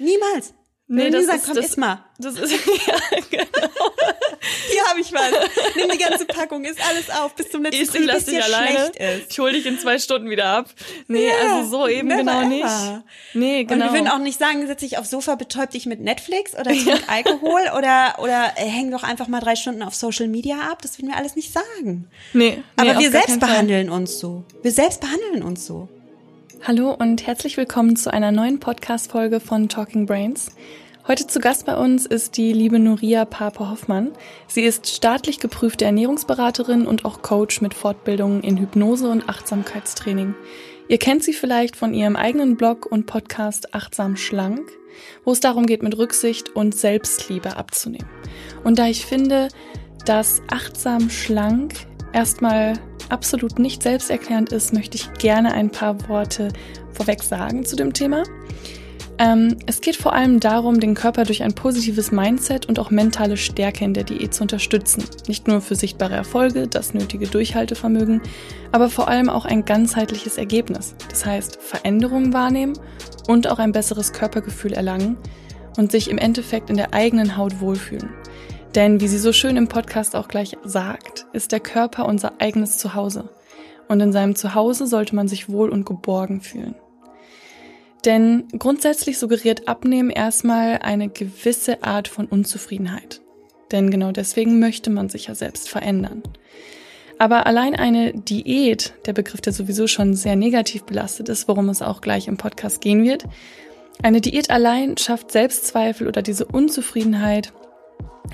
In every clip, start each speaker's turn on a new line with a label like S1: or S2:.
S1: Niemals.
S2: Nee,
S1: Wenn
S2: das
S1: Lisa
S2: ist,
S1: kommt,
S2: das,
S1: iss mal.
S2: das ist, ja, genau.
S1: Hier habe ich was. Nimm die ganze Packung, isst alles auf, bis zum letzten
S2: Ich, ich lass dich alleine.
S1: schlecht ist.
S2: Ich hol dich in zwei Stunden wieder ab. Nee,
S1: Ja,
S2: also so eben genau
S1: ever.
S2: nicht. Nee, genau.
S1: Und wir würden auch nicht sagen, setz dich aufs Sofa, betäub dich mit Netflix oder trink Alkohol oder, oder äh, häng doch einfach mal drei Stunden auf Social Media ab. Das würden wir alles nicht sagen.
S2: nee, nee,
S1: Aber wir selbst
S2: Fall.
S1: behandeln uns so. Wir selbst behandeln uns so.
S2: Hallo und herzlich willkommen zu einer neuen Podcast-Folge von Talking Brains. Heute zu Gast bei uns ist die liebe Nuria Pape-Hoffmann. Sie ist staatlich geprüfte Ernährungsberaterin und auch Coach mit Fortbildungen in Hypnose und Achtsamkeitstraining. Ihr kennt sie vielleicht von ihrem eigenen Blog und Podcast Achtsam Schlank, wo es darum geht, mit Rücksicht und Selbstliebe abzunehmen. Und da ich finde, dass Achtsam Schlank erstmal absolut nicht selbsterklärend ist, möchte ich gerne ein paar Worte vorweg sagen zu dem Thema. Ähm, es geht vor allem darum, den Körper durch ein positives Mindset und auch mentale Stärke in der Diät zu unterstützen. Nicht nur für sichtbare Erfolge, das nötige Durchhaltevermögen, aber vor allem auch ein ganzheitliches Ergebnis. Das heißt, Veränderungen wahrnehmen und auch ein besseres Körpergefühl erlangen und sich im Endeffekt in der eigenen Haut wohlfühlen. Denn wie sie so schön im Podcast auch gleich sagt, ist der Körper unser eigenes Zuhause. Und in seinem Zuhause sollte man sich wohl und geborgen fühlen. Denn grundsätzlich suggeriert Abnehmen erstmal eine gewisse Art von Unzufriedenheit. Denn genau deswegen möchte man sich ja selbst verändern. Aber allein eine Diät, der Begriff, der sowieso schon sehr negativ belastet ist, worum es auch gleich im Podcast gehen wird, eine Diät allein schafft Selbstzweifel oder diese Unzufriedenheit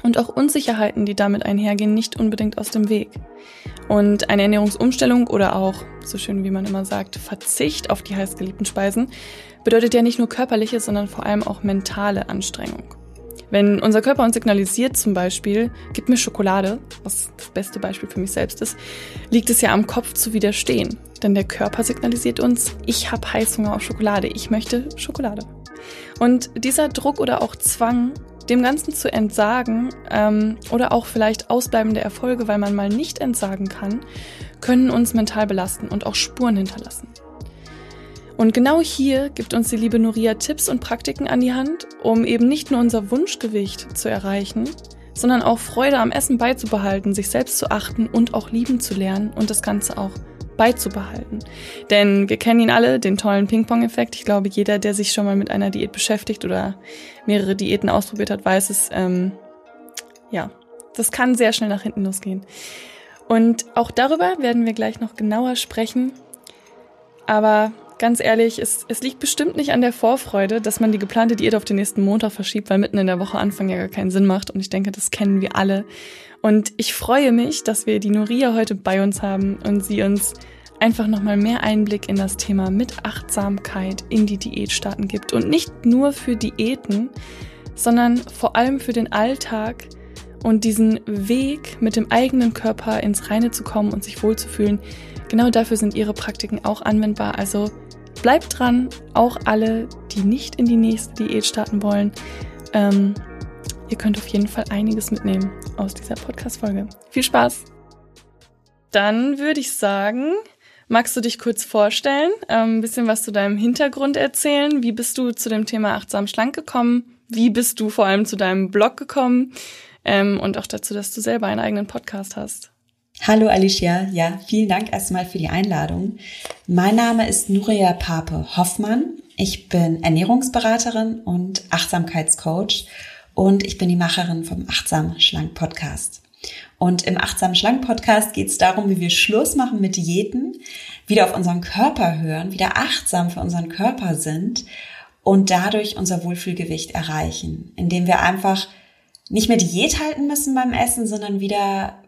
S2: und auch Unsicherheiten, die damit einhergehen, nicht unbedingt aus dem Weg. Und eine Ernährungsumstellung oder auch, so schön wie man immer sagt, Verzicht auf die heißgeliebten Speisen bedeutet ja nicht nur körperliche, sondern vor allem auch mentale Anstrengung. Wenn unser Körper uns signalisiert, zum Beispiel, gib mir Schokolade, was das beste Beispiel für mich selbst ist, liegt es ja am Kopf zu widerstehen. Denn der Körper signalisiert uns, ich habe Heißhunger auf Schokolade, ich möchte Schokolade. Und dieser Druck oder auch Zwang, dem Ganzen zu entsagen ähm, oder auch vielleicht ausbleibende Erfolge, weil man mal nicht entsagen kann, können uns mental belasten und auch Spuren hinterlassen. Und genau hier gibt uns die liebe Nuria Tipps und Praktiken an die Hand, um eben nicht nur unser Wunschgewicht zu erreichen, sondern auch Freude am Essen beizubehalten, sich selbst zu achten und auch lieben zu lernen und das Ganze auch beizubehalten. Denn wir kennen ihn alle, den tollen Ping-Pong-Effekt. Ich glaube, jeder, der sich schon mal mit einer Diät beschäftigt oder mehrere Diäten ausprobiert hat, weiß es, ähm, ja, das kann sehr schnell nach hinten losgehen. Und auch darüber werden wir gleich noch genauer sprechen. Aber ganz ehrlich, es, es liegt bestimmt nicht an der Vorfreude, dass man die geplante Diät auf den nächsten Montag verschiebt, weil mitten in der Woche Anfang ja gar keinen Sinn macht. Und ich denke, das kennen wir alle. Und ich freue mich, dass wir die Nuria heute bei uns haben und sie uns einfach nochmal mehr Einblick in das Thema mit Achtsamkeit in die Diätstarten gibt. Und nicht nur für Diäten, sondern vor allem für den Alltag und diesen Weg mit dem eigenen Körper ins Reine zu kommen und sich wohlzufühlen. Genau dafür sind ihre Praktiken auch anwendbar. Also bleibt dran, auch alle, die nicht in die nächste Diät starten wollen. Ähm, ihr könnt auf jeden Fall einiges mitnehmen aus dieser Podcast-Folge. Viel Spaß! Dann würde ich sagen, magst du dich kurz vorstellen, ähm, ein bisschen was zu deinem Hintergrund erzählen? Wie bist du zu dem Thema achtsam schlank gekommen? Wie bist du vor allem zu deinem Blog gekommen? Ähm, und auch dazu, dass du selber einen eigenen Podcast hast.
S1: Hallo Alicia, ja, vielen Dank erstmal für die Einladung. Mein Name ist Nuria Pape Hoffmann. Ich bin Ernährungsberaterin und Achtsamkeitscoach und ich bin die Macherin vom Achtsam Schlank Podcast. Und im Achtsam Schlank Podcast geht es darum, wie wir Schluss machen mit Diäten, wieder auf unseren Körper hören, wieder achtsam für unseren Körper sind und dadurch unser Wohlfühlgewicht erreichen, indem wir einfach nicht mehr Diät halten müssen beim Essen, sondern wieder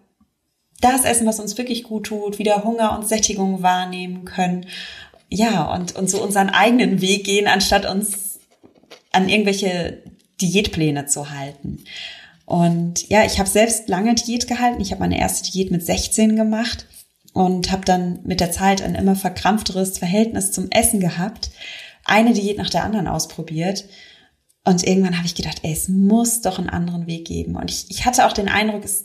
S1: das essen, was uns wirklich gut tut, wieder Hunger und Sättigung wahrnehmen können. Ja, und, und so unseren eigenen Weg gehen, anstatt uns an irgendwelche Diätpläne zu halten. Und ja, ich habe selbst lange Diät gehalten. Ich habe meine erste Diät mit 16 gemacht und habe dann mit der Zeit ein immer verkrampfteres Verhältnis zum Essen gehabt. Eine Diät nach der anderen ausprobiert. Und irgendwann habe ich gedacht, ey, es muss doch einen anderen Weg geben. Und ich, ich hatte auch den Eindruck, es,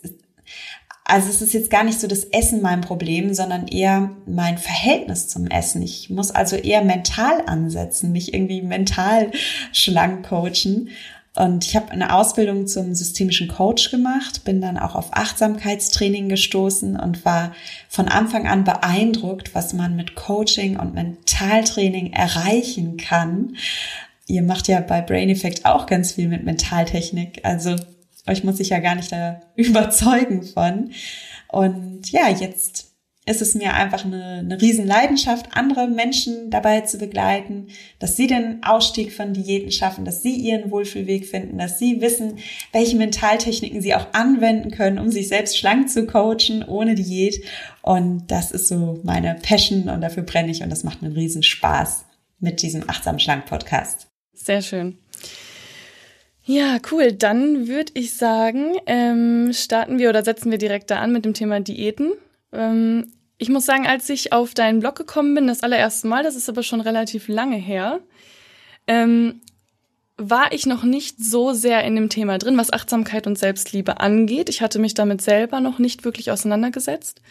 S1: also es ist jetzt gar nicht so das Essen mein Problem, sondern eher mein Verhältnis zum Essen. Ich muss also eher mental ansetzen, mich irgendwie mental schlank coachen. Und ich habe eine Ausbildung zum systemischen Coach gemacht, bin dann auch auf Achtsamkeitstraining gestoßen und war von Anfang an beeindruckt, was man mit Coaching und Mentaltraining erreichen kann. Ihr macht ja bei Brain Effect auch ganz viel mit Mentaltechnik. Also euch muss ich ja gar nicht da überzeugen von. Und ja, jetzt ist es mir einfach eine, eine Riesenleidenschaft, andere Menschen dabei zu begleiten, dass sie den Ausstieg von Diäten schaffen, dass sie ihren Wohlfühlweg finden, dass sie wissen, welche Mentaltechniken sie auch anwenden können, um sich selbst schlank zu coachen ohne Diät. Und das ist so meine Passion und dafür brenne ich und das macht einen Riesenspaß mit diesem Achtsam Schlank Podcast.
S2: Sehr schön. Ja, cool. Dann würde ich sagen, ähm, starten wir oder setzen wir direkt da an mit dem Thema Diäten. Ähm, ich muss sagen, als ich auf deinen Blog gekommen bin, das allererste Mal, das ist aber schon relativ lange her, ähm, war ich noch nicht so sehr in dem Thema drin, was Achtsamkeit und Selbstliebe angeht. Ich hatte mich damit selber noch nicht wirklich auseinandergesetzt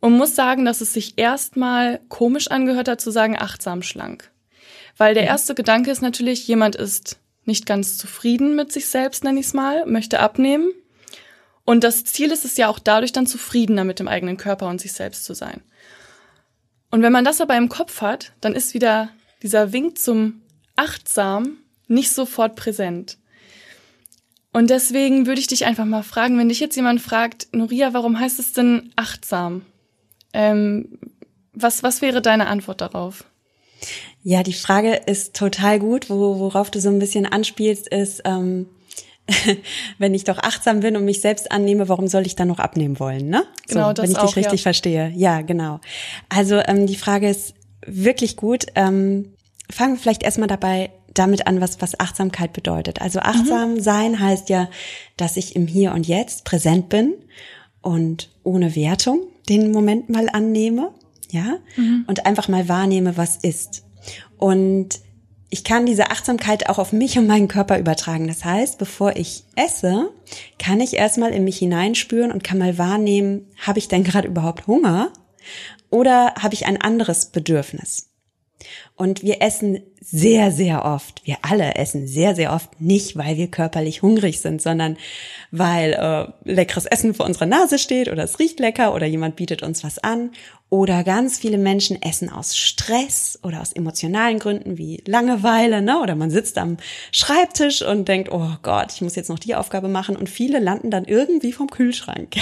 S2: und muss sagen, dass es sich erstmal komisch angehört hat zu sagen achtsam schlank. Weil der mhm. erste Gedanke ist natürlich, jemand ist nicht ganz zufrieden mit sich selbst, nenne ich es mal, möchte abnehmen, und das Ziel ist es ja auch dadurch dann zufriedener mit dem eigenen Körper und sich selbst zu sein. Und wenn man das aber im Kopf hat, dann ist wieder dieser Wink zum Achtsam nicht sofort präsent. Und deswegen würde ich dich einfach mal fragen, wenn dich jetzt jemand fragt, Noria, warum heißt es denn achtsam? Ähm, was, was wäre deine Antwort darauf?
S1: Ja, die Frage ist total gut. Wo, worauf du so ein bisschen anspielst, ist, ähm, wenn ich doch achtsam bin und mich selbst annehme, warum soll ich dann noch abnehmen wollen, ne? Genau, so, das wenn ich auch, dich richtig ja. verstehe. Ja, genau. Also ähm, die Frage ist wirklich gut. Ähm, fangen wir vielleicht erstmal dabei damit an, was, was Achtsamkeit bedeutet. Also achtsam mhm. sein heißt ja, dass ich im Hier und Jetzt präsent bin und ohne Wertung den Moment mal annehme, ja, mhm. und einfach mal wahrnehme, was ist. Und ich kann diese Achtsamkeit auch auf mich und meinen Körper übertragen. Das heißt, bevor ich esse, kann ich erstmal in mich hineinspüren und kann mal wahrnehmen, habe ich denn gerade überhaupt Hunger oder habe ich ein anderes Bedürfnis? Und wir essen sehr, sehr oft, wir alle essen sehr, sehr oft nicht, weil wir körperlich hungrig sind, sondern weil äh, leckeres Essen vor unserer Nase steht oder es riecht lecker oder jemand bietet uns was an oder ganz viele Menschen essen aus Stress oder aus emotionalen Gründen wie Langeweile, ne? Oder man sitzt am Schreibtisch und denkt, oh Gott, ich muss jetzt noch die Aufgabe machen. Und viele landen dann irgendwie vom Kühlschrank.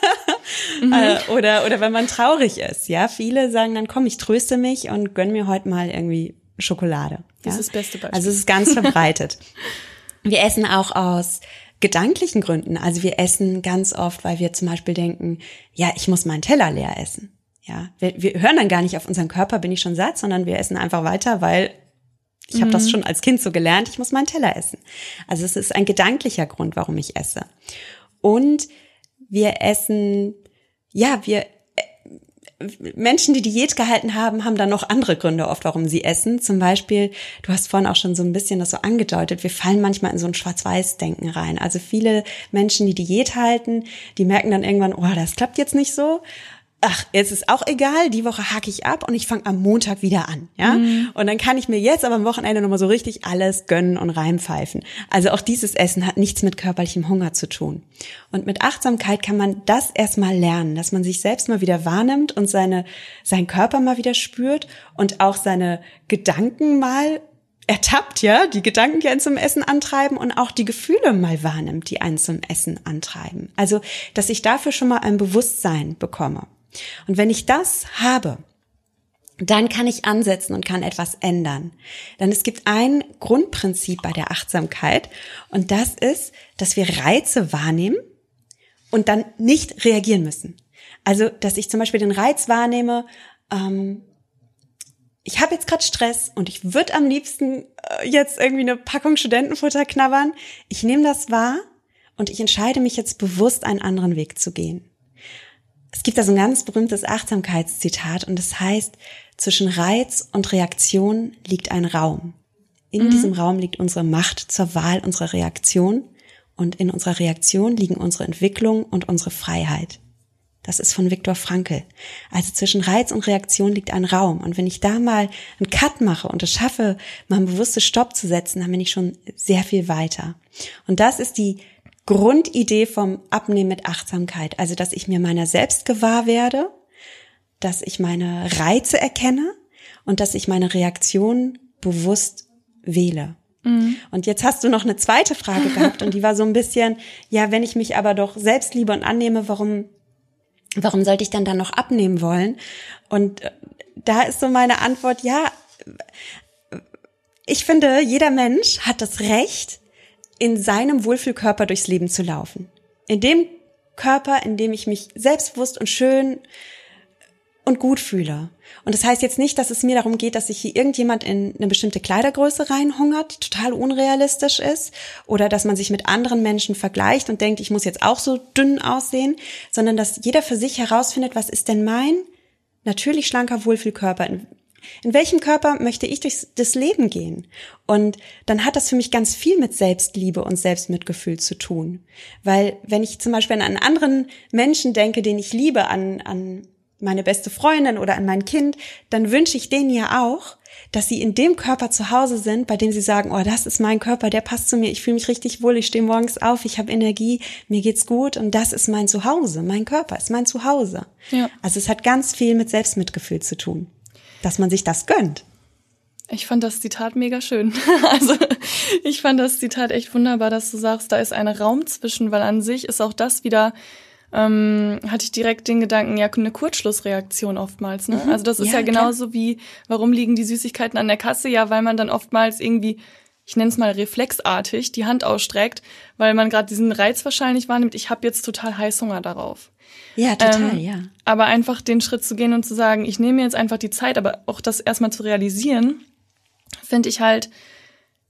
S1: mhm. Äh, oder, oder wenn man traurig ist, ja. Viele sagen dann, komm, ich tröste mich und gönn mir heute mal irgendwie Schokolade.
S2: Das ja? ist das beste Beispiel.
S1: Also es ist ganz verbreitet. wir essen auch aus gedanklichen Gründen. Also wir essen ganz oft, weil wir zum Beispiel denken, ja, ich muss meinen Teller leer essen. Ja, wir, wir hören dann gar nicht auf unseren Körper, bin ich schon satt, sondern wir essen einfach weiter, weil ich mhm. habe das schon als Kind so gelernt, ich muss meinen Teller essen. Also es ist ein gedanklicher Grund, warum ich esse. Und wir essen, ja, wir äh, Menschen, die Diät gehalten haben, haben dann noch andere Gründe oft, warum sie essen. Zum Beispiel, du hast vorhin auch schon so ein bisschen das so angedeutet, wir fallen manchmal in so ein Schwarz-Weiß-Denken rein. Also viele Menschen, die Diät halten, die merken dann irgendwann, oh, das klappt jetzt nicht so ach, jetzt ist auch egal, die Woche hacke ich ab und ich fange am Montag wieder an, ja? Mhm. Und dann kann ich mir jetzt aber am Wochenende nochmal so richtig alles gönnen und reinpfeifen. Also auch dieses Essen hat nichts mit körperlichem Hunger zu tun. Und mit Achtsamkeit kann man das erstmal lernen, dass man sich selbst mal wieder wahrnimmt und seine, seinen Körper mal wieder spürt und auch seine Gedanken mal ertappt, ja, die Gedanken, die einen zum Essen antreiben und auch die Gefühle mal wahrnimmt, die einen zum Essen antreiben. Also, dass ich dafür schon mal ein Bewusstsein bekomme. Und wenn ich das habe, dann kann ich ansetzen und kann etwas ändern. Denn es gibt ein Grundprinzip bei der Achtsamkeit und das ist, dass wir Reize wahrnehmen und dann nicht reagieren müssen. Also, dass ich zum Beispiel den Reiz wahrnehme, ähm, ich habe jetzt gerade Stress und ich würde am liebsten äh, jetzt irgendwie eine Packung Studentenfutter knabbern. Ich nehme das wahr und ich entscheide mich jetzt bewusst, einen anderen Weg zu gehen. Es gibt da so ein ganz berühmtes Achtsamkeitszitat und das heißt, zwischen Reiz und Reaktion liegt ein Raum. In mhm. diesem Raum liegt unsere Macht zur Wahl unserer Reaktion Und in unserer Reaktion liegen unsere Entwicklung und unsere Freiheit. Das ist von Viktor Frankl. Also zwischen Reiz und Reaktion liegt ein Raum. Und wenn ich da mal einen Cut mache und es schaffe, mal einen bewussten Stopp zu setzen, dann bin ich schon sehr viel weiter. Und das ist die Grundidee vom Abnehmen mit Achtsamkeit. Also, dass ich mir meiner selbst gewahr werde, dass ich meine Reize erkenne und dass ich meine Reaktion bewusst wähle. Mhm. Und jetzt hast du noch eine zweite Frage gehabt und die war so ein bisschen, ja, wenn ich mich aber doch selbst liebe und annehme, warum warum sollte ich dann dann noch abnehmen wollen? Und äh, da ist so meine Antwort, ja, ich finde, jeder Mensch hat das Recht, in seinem Wohlfühlkörper durchs Leben zu laufen. In dem Körper, in dem ich mich selbstbewusst und schön und gut fühle. Und das heißt jetzt nicht, dass es mir darum geht, dass sich hier irgendjemand in eine bestimmte Kleidergröße reinhungert, total unrealistisch ist, oder dass man sich mit anderen Menschen vergleicht und denkt, ich muss jetzt auch so dünn aussehen, sondern dass jeder für sich herausfindet, was ist denn mein natürlich schlanker Wohlfühlkörper? In, in welchem Körper möchte ich durch das Leben gehen? Und dann hat das für mich ganz viel mit Selbstliebe und Selbstmitgefühl zu tun. Weil wenn ich zum Beispiel an einen anderen Menschen denke, den ich liebe, an, an meine beste Freundin oder an mein Kind, dann wünsche ich denen ja auch, dass sie in dem Körper zu Hause sind, bei dem sie sagen, oh, das ist mein Körper, der passt zu mir, ich fühle mich richtig wohl, ich stehe morgens auf, ich habe Energie, mir geht's gut und das ist mein Zuhause, mein Körper ist mein Zuhause. Ja. Also es hat ganz viel mit Selbstmitgefühl zu tun, dass man sich das gönnt.
S2: Ich fand das Zitat mega schön. Also ich fand das Zitat echt wunderbar, dass du sagst, da ist ein Raum zwischen, weil an sich ist auch das wieder ähm, hatte ich direkt den Gedanken, ja, eine Kurzschlussreaktion oftmals. Ne? Mhm. Also das ist ja, ja genauso klar. wie, warum liegen die Süßigkeiten an der Kasse? Ja, weil man dann oftmals irgendwie, ich nenne es mal reflexartig, die Hand ausstreckt, weil man gerade diesen Reiz wahrscheinlich wahrnimmt, ich habe jetzt total Heißhunger darauf.
S1: Ja, total, ähm, ja.
S2: Aber einfach den Schritt zu gehen und zu sagen, ich nehme mir jetzt einfach die Zeit, aber auch das erstmal zu realisieren, finde ich halt,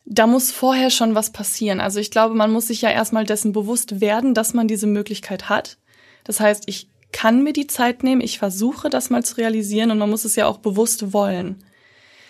S2: da muss vorher schon was passieren. Also ich glaube, man muss sich ja erstmal dessen bewusst werden, dass man diese Möglichkeit hat. Das heißt, ich kann mir die Zeit nehmen, ich versuche das mal zu realisieren und man muss es ja auch bewusst wollen.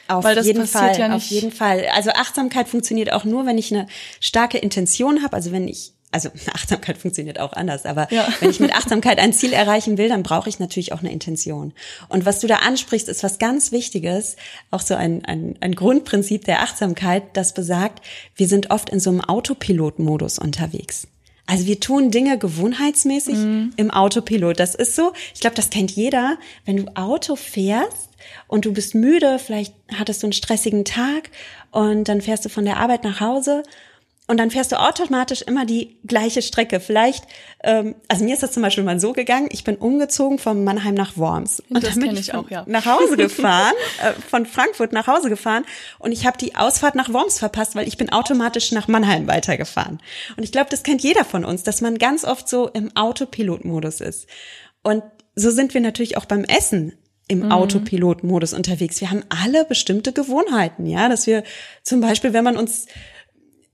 S1: Auf Weil das jeden Fall, ja auf jeden Fall. Also Achtsamkeit funktioniert auch nur, wenn ich eine starke Intention habe. Also wenn ich, also Achtsamkeit funktioniert auch anders, aber ja. wenn ich mit Achtsamkeit ein Ziel erreichen will, dann brauche ich natürlich auch eine Intention. Und was du da ansprichst, ist was ganz Wichtiges, auch so ein, ein, ein Grundprinzip der Achtsamkeit, das besagt, wir sind oft in so einem Autopilot-Modus unterwegs. Also wir tun Dinge gewohnheitsmäßig mhm. im Autopilot. Das ist so, ich glaube, das kennt jeder, wenn du Auto fährst und du bist müde, vielleicht hattest du einen stressigen Tag und dann fährst du von der Arbeit nach Hause und dann fährst du automatisch immer die gleiche Strecke. Vielleicht, ähm, also mir ist das zum Beispiel mal so gegangen, ich bin umgezogen von Mannheim nach Worms.
S2: Und das bin ich auch, ja.
S1: Nach Hause gefahren, äh, von Frankfurt nach Hause gefahren und ich habe die Ausfahrt nach Worms verpasst, weil ich bin automatisch nach Mannheim weitergefahren. Und ich glaube, das kennt jeder von uns, dass man ganz oft so im Autopilotmodus ist. Und so sind wir natürlich auch beim Essen im mhm. Autopilotmodus unterwegs. Wir haben alle bestimmte Gewohnheiten, ja, dass wir zum Beispiel, wenn man uns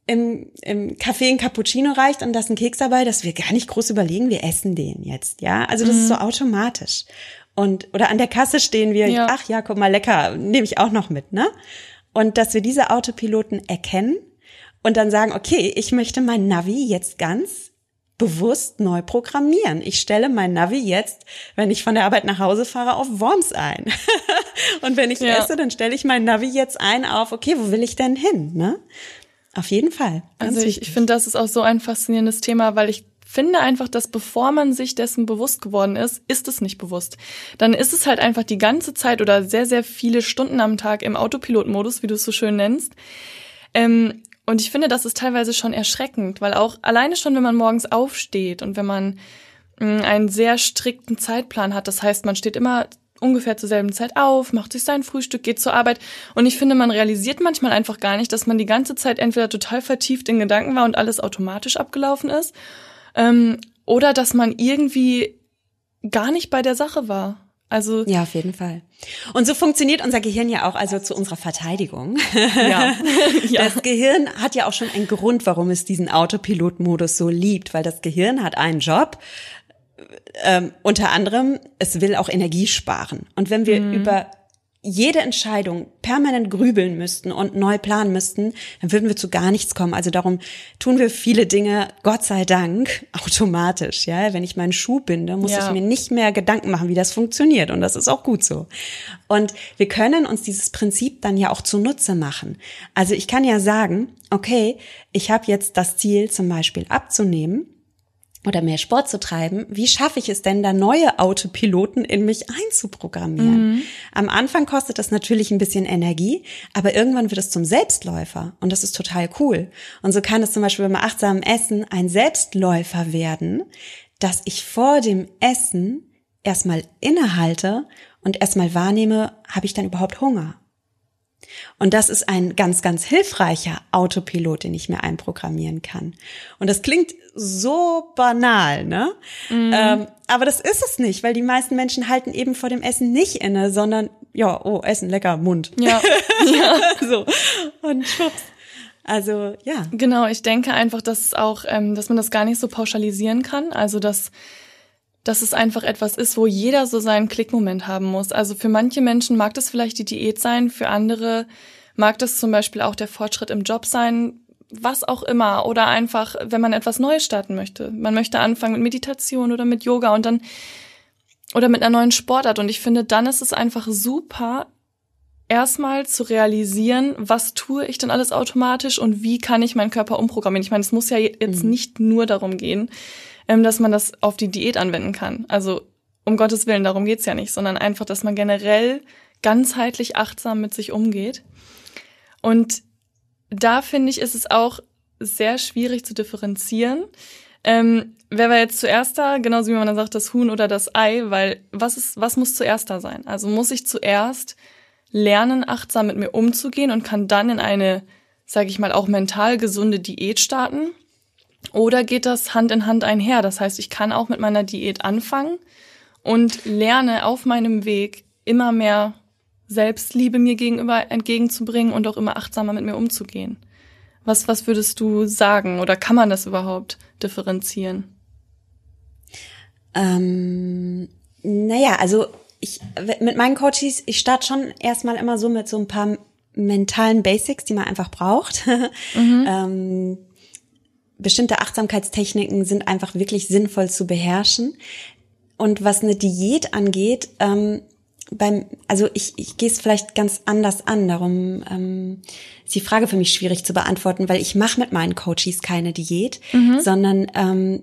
S1: im, im Café ein Cappuccino reicht und da ist ein Keks dabei, dass wir gar nicht groß überlegen, wir essen den jetzt, ja. Also das mhm. ist so automatisch. Und, oder an der Kasse stehen wir, ja. ach ja, guck mal, lecker, nehme ich auch noch mit, ne? Und dass wir diese Autopiloten erkennen und dann sagen, okay, ich möchte mein Navi jetzt ganz bewusst neu programmieren. Ich stelle mein Navi jetzt, wenn ich von der Arbeit nach Hause fahre, auf Worms ein. und wenn ich ja. esse, dann stelle ich mein Navi jetzt ein auf, okay, wo will ich denn hin? Ne? Auf jeden Fall.
S2: also ich, ich finde, das ist auch so ein faszinierendes Thema, weil ich finde einfach, dass bevor man sich dessen bewusst geworden ist, ist es nicht bewusst. Dann ist es halt einfach die ganze Zeit oder sehr, sehr viele Stunden am Tag im Autopilotmodus, wie du es so schön nennst. Ähm, und ich finde, das ist teilweise schon erschreckend, weil auch alleine schon, wenn man morgens aufsteht und wenn man mh, mm, einen sehr strikten Zeitplan hat, das heißt, man steht immer ungefähr zur selben Zeit auf, macht sich sein Frühstück, geht zur Arbeit. Und ich finde, man realisiert manchmal einfach gar nicht, dass man die ganze Zeit entweder total vertieft in Gedanken war und alles automatisch abgelaufen ist, ähm, oder dass man irgendwie gar nicht bei der Sache war. Also
S1: ja, auf jeden Fall. Und so funktioniert unser Gehirn ja auch, also zu unserer Verteidigung. Ja. ja. Das Gehirn hat ja auch schon einen Grund, warum es diesen Autopilot-Modus so liebt, weil das Gehirn hat einen Job, ähm, unter anderem, es will auch Energie sparen. Und wenn wir mhm. über jede Entscheidung permanent grübeln müssten und neu planen müssten, dann würden wir zu gar nichts kommen. Also darum tun wir viele Dinge, Gott sei Dank, automatisch. Ja, wenn ich meinen Schuh binde, muss ja. ich mir nicht mehr Gedanken machen, wie das funktioniert. Und das ist auch gut so. Und wir können uns dieses Prinzip dann ja auch zunutze machen. Also ich kann ja sagen, okay, ich habe jetzt das Ziel, zum Beispiel abzunehmen oder mehr Sport zu treiben, wie schaffe ich es denn, da neue Autopiloten in mich einzuprogrammieren? Mhm. Am Anfang kostet das natürlich ein bisschen Energie, aber irgendwann wird es zum Selbstläufer und das ist total cool. Und so kann es zum Beispiel beim achtsamen Essen ein Selbstläufer werden, dass ich vor dem Essen erstmal innehalte und erstmal wahrnehme, habe ich dann überhaupt Hunger? Und das ist ein ganz, ganz hilfreicher Autopilot, den ich mir einprogrammieren kann. Und das klingt so banal, ne? Mhm. Ähm, aber das ist es nicht, weil die meisten Menschen halten eben vor dem Essen nicht inne, sondern ja, oh, Essen, lecker, Mund. Ja. ja. so. Und schwupps. Also ja.
S2: Genau, ich denke einfach, dass auch, ähm, dass man das gar nicht so pauschalisieren kann. Also dass dass es einfach etwas ist, wo jeder so seinen Klickmoment haben muss. Also für manche Menschen mag das vielleicht die Diät sein, für andere mag das zum Beispiel auch der Fortschritt im Job sein, was auch immer. Oder einfach, wenn man etwas Neues starten möchte. Man möchte anfangen mit Meditation oder mit Yoga und dann oder mit einer neuen Sportart. Und ich finde, dann ist es einfach super, erstmal zu realisieren, was tue ich denn alles automatisch und wie kann ich meinen Körper umprogrammieren. Ich meine, es muss ja jetzt mhm. nicht nur darum gehen, ähm, dass man das auf die Diät anwenden kann. Also um Gottes Willen, darum geht's ja nicht, sondern einfach, dass man generell ganzheitlich achtsam mit sich umgeht. Und da finde ich, ist es auch sehr schwierig zu differenzieren. Ähm, wer war jetzt zuerst da? Genauso wie man dann sagt, das Huhn oder das Ei, weil was ist, was muss zuerst da sein? Also muss ich zuerst lernen, achtsam mit mir umzugehen und kann dann in eine, sage ich mal, auch mental gesunde Diät starten? Oder geht das Hand in Hand einher? Das heißt, ich kann auch mit meiner Diät anfangen und lerne auf meinem Weg immer mehr Selbstliebe mir gegenüber entgegenzubringen und auch immer achtsamer mit mir umzugehen. Was, was würdest du sagen oder kann man das überhaupt differenzieren?
S1: Ähm, naja, also ich mit meinen Coaches, ich starte schon erstmal immer so mit so ein paar mentalen Basics, die man einfach braucht. Mhm. ähm, bestimmte Achtsamkeitstechniken sind einfach wirklich sinnvoll zu beherrschen. Und was eine Diät angeht, ähm, beim, also ich, ich gehe es vielleicht ganz anders an. Darum ähm, ist die Frage für mich schwierig zu beantworten, weil ich mache mit meinen Coaches keine Diät, mhm. sondern ähm,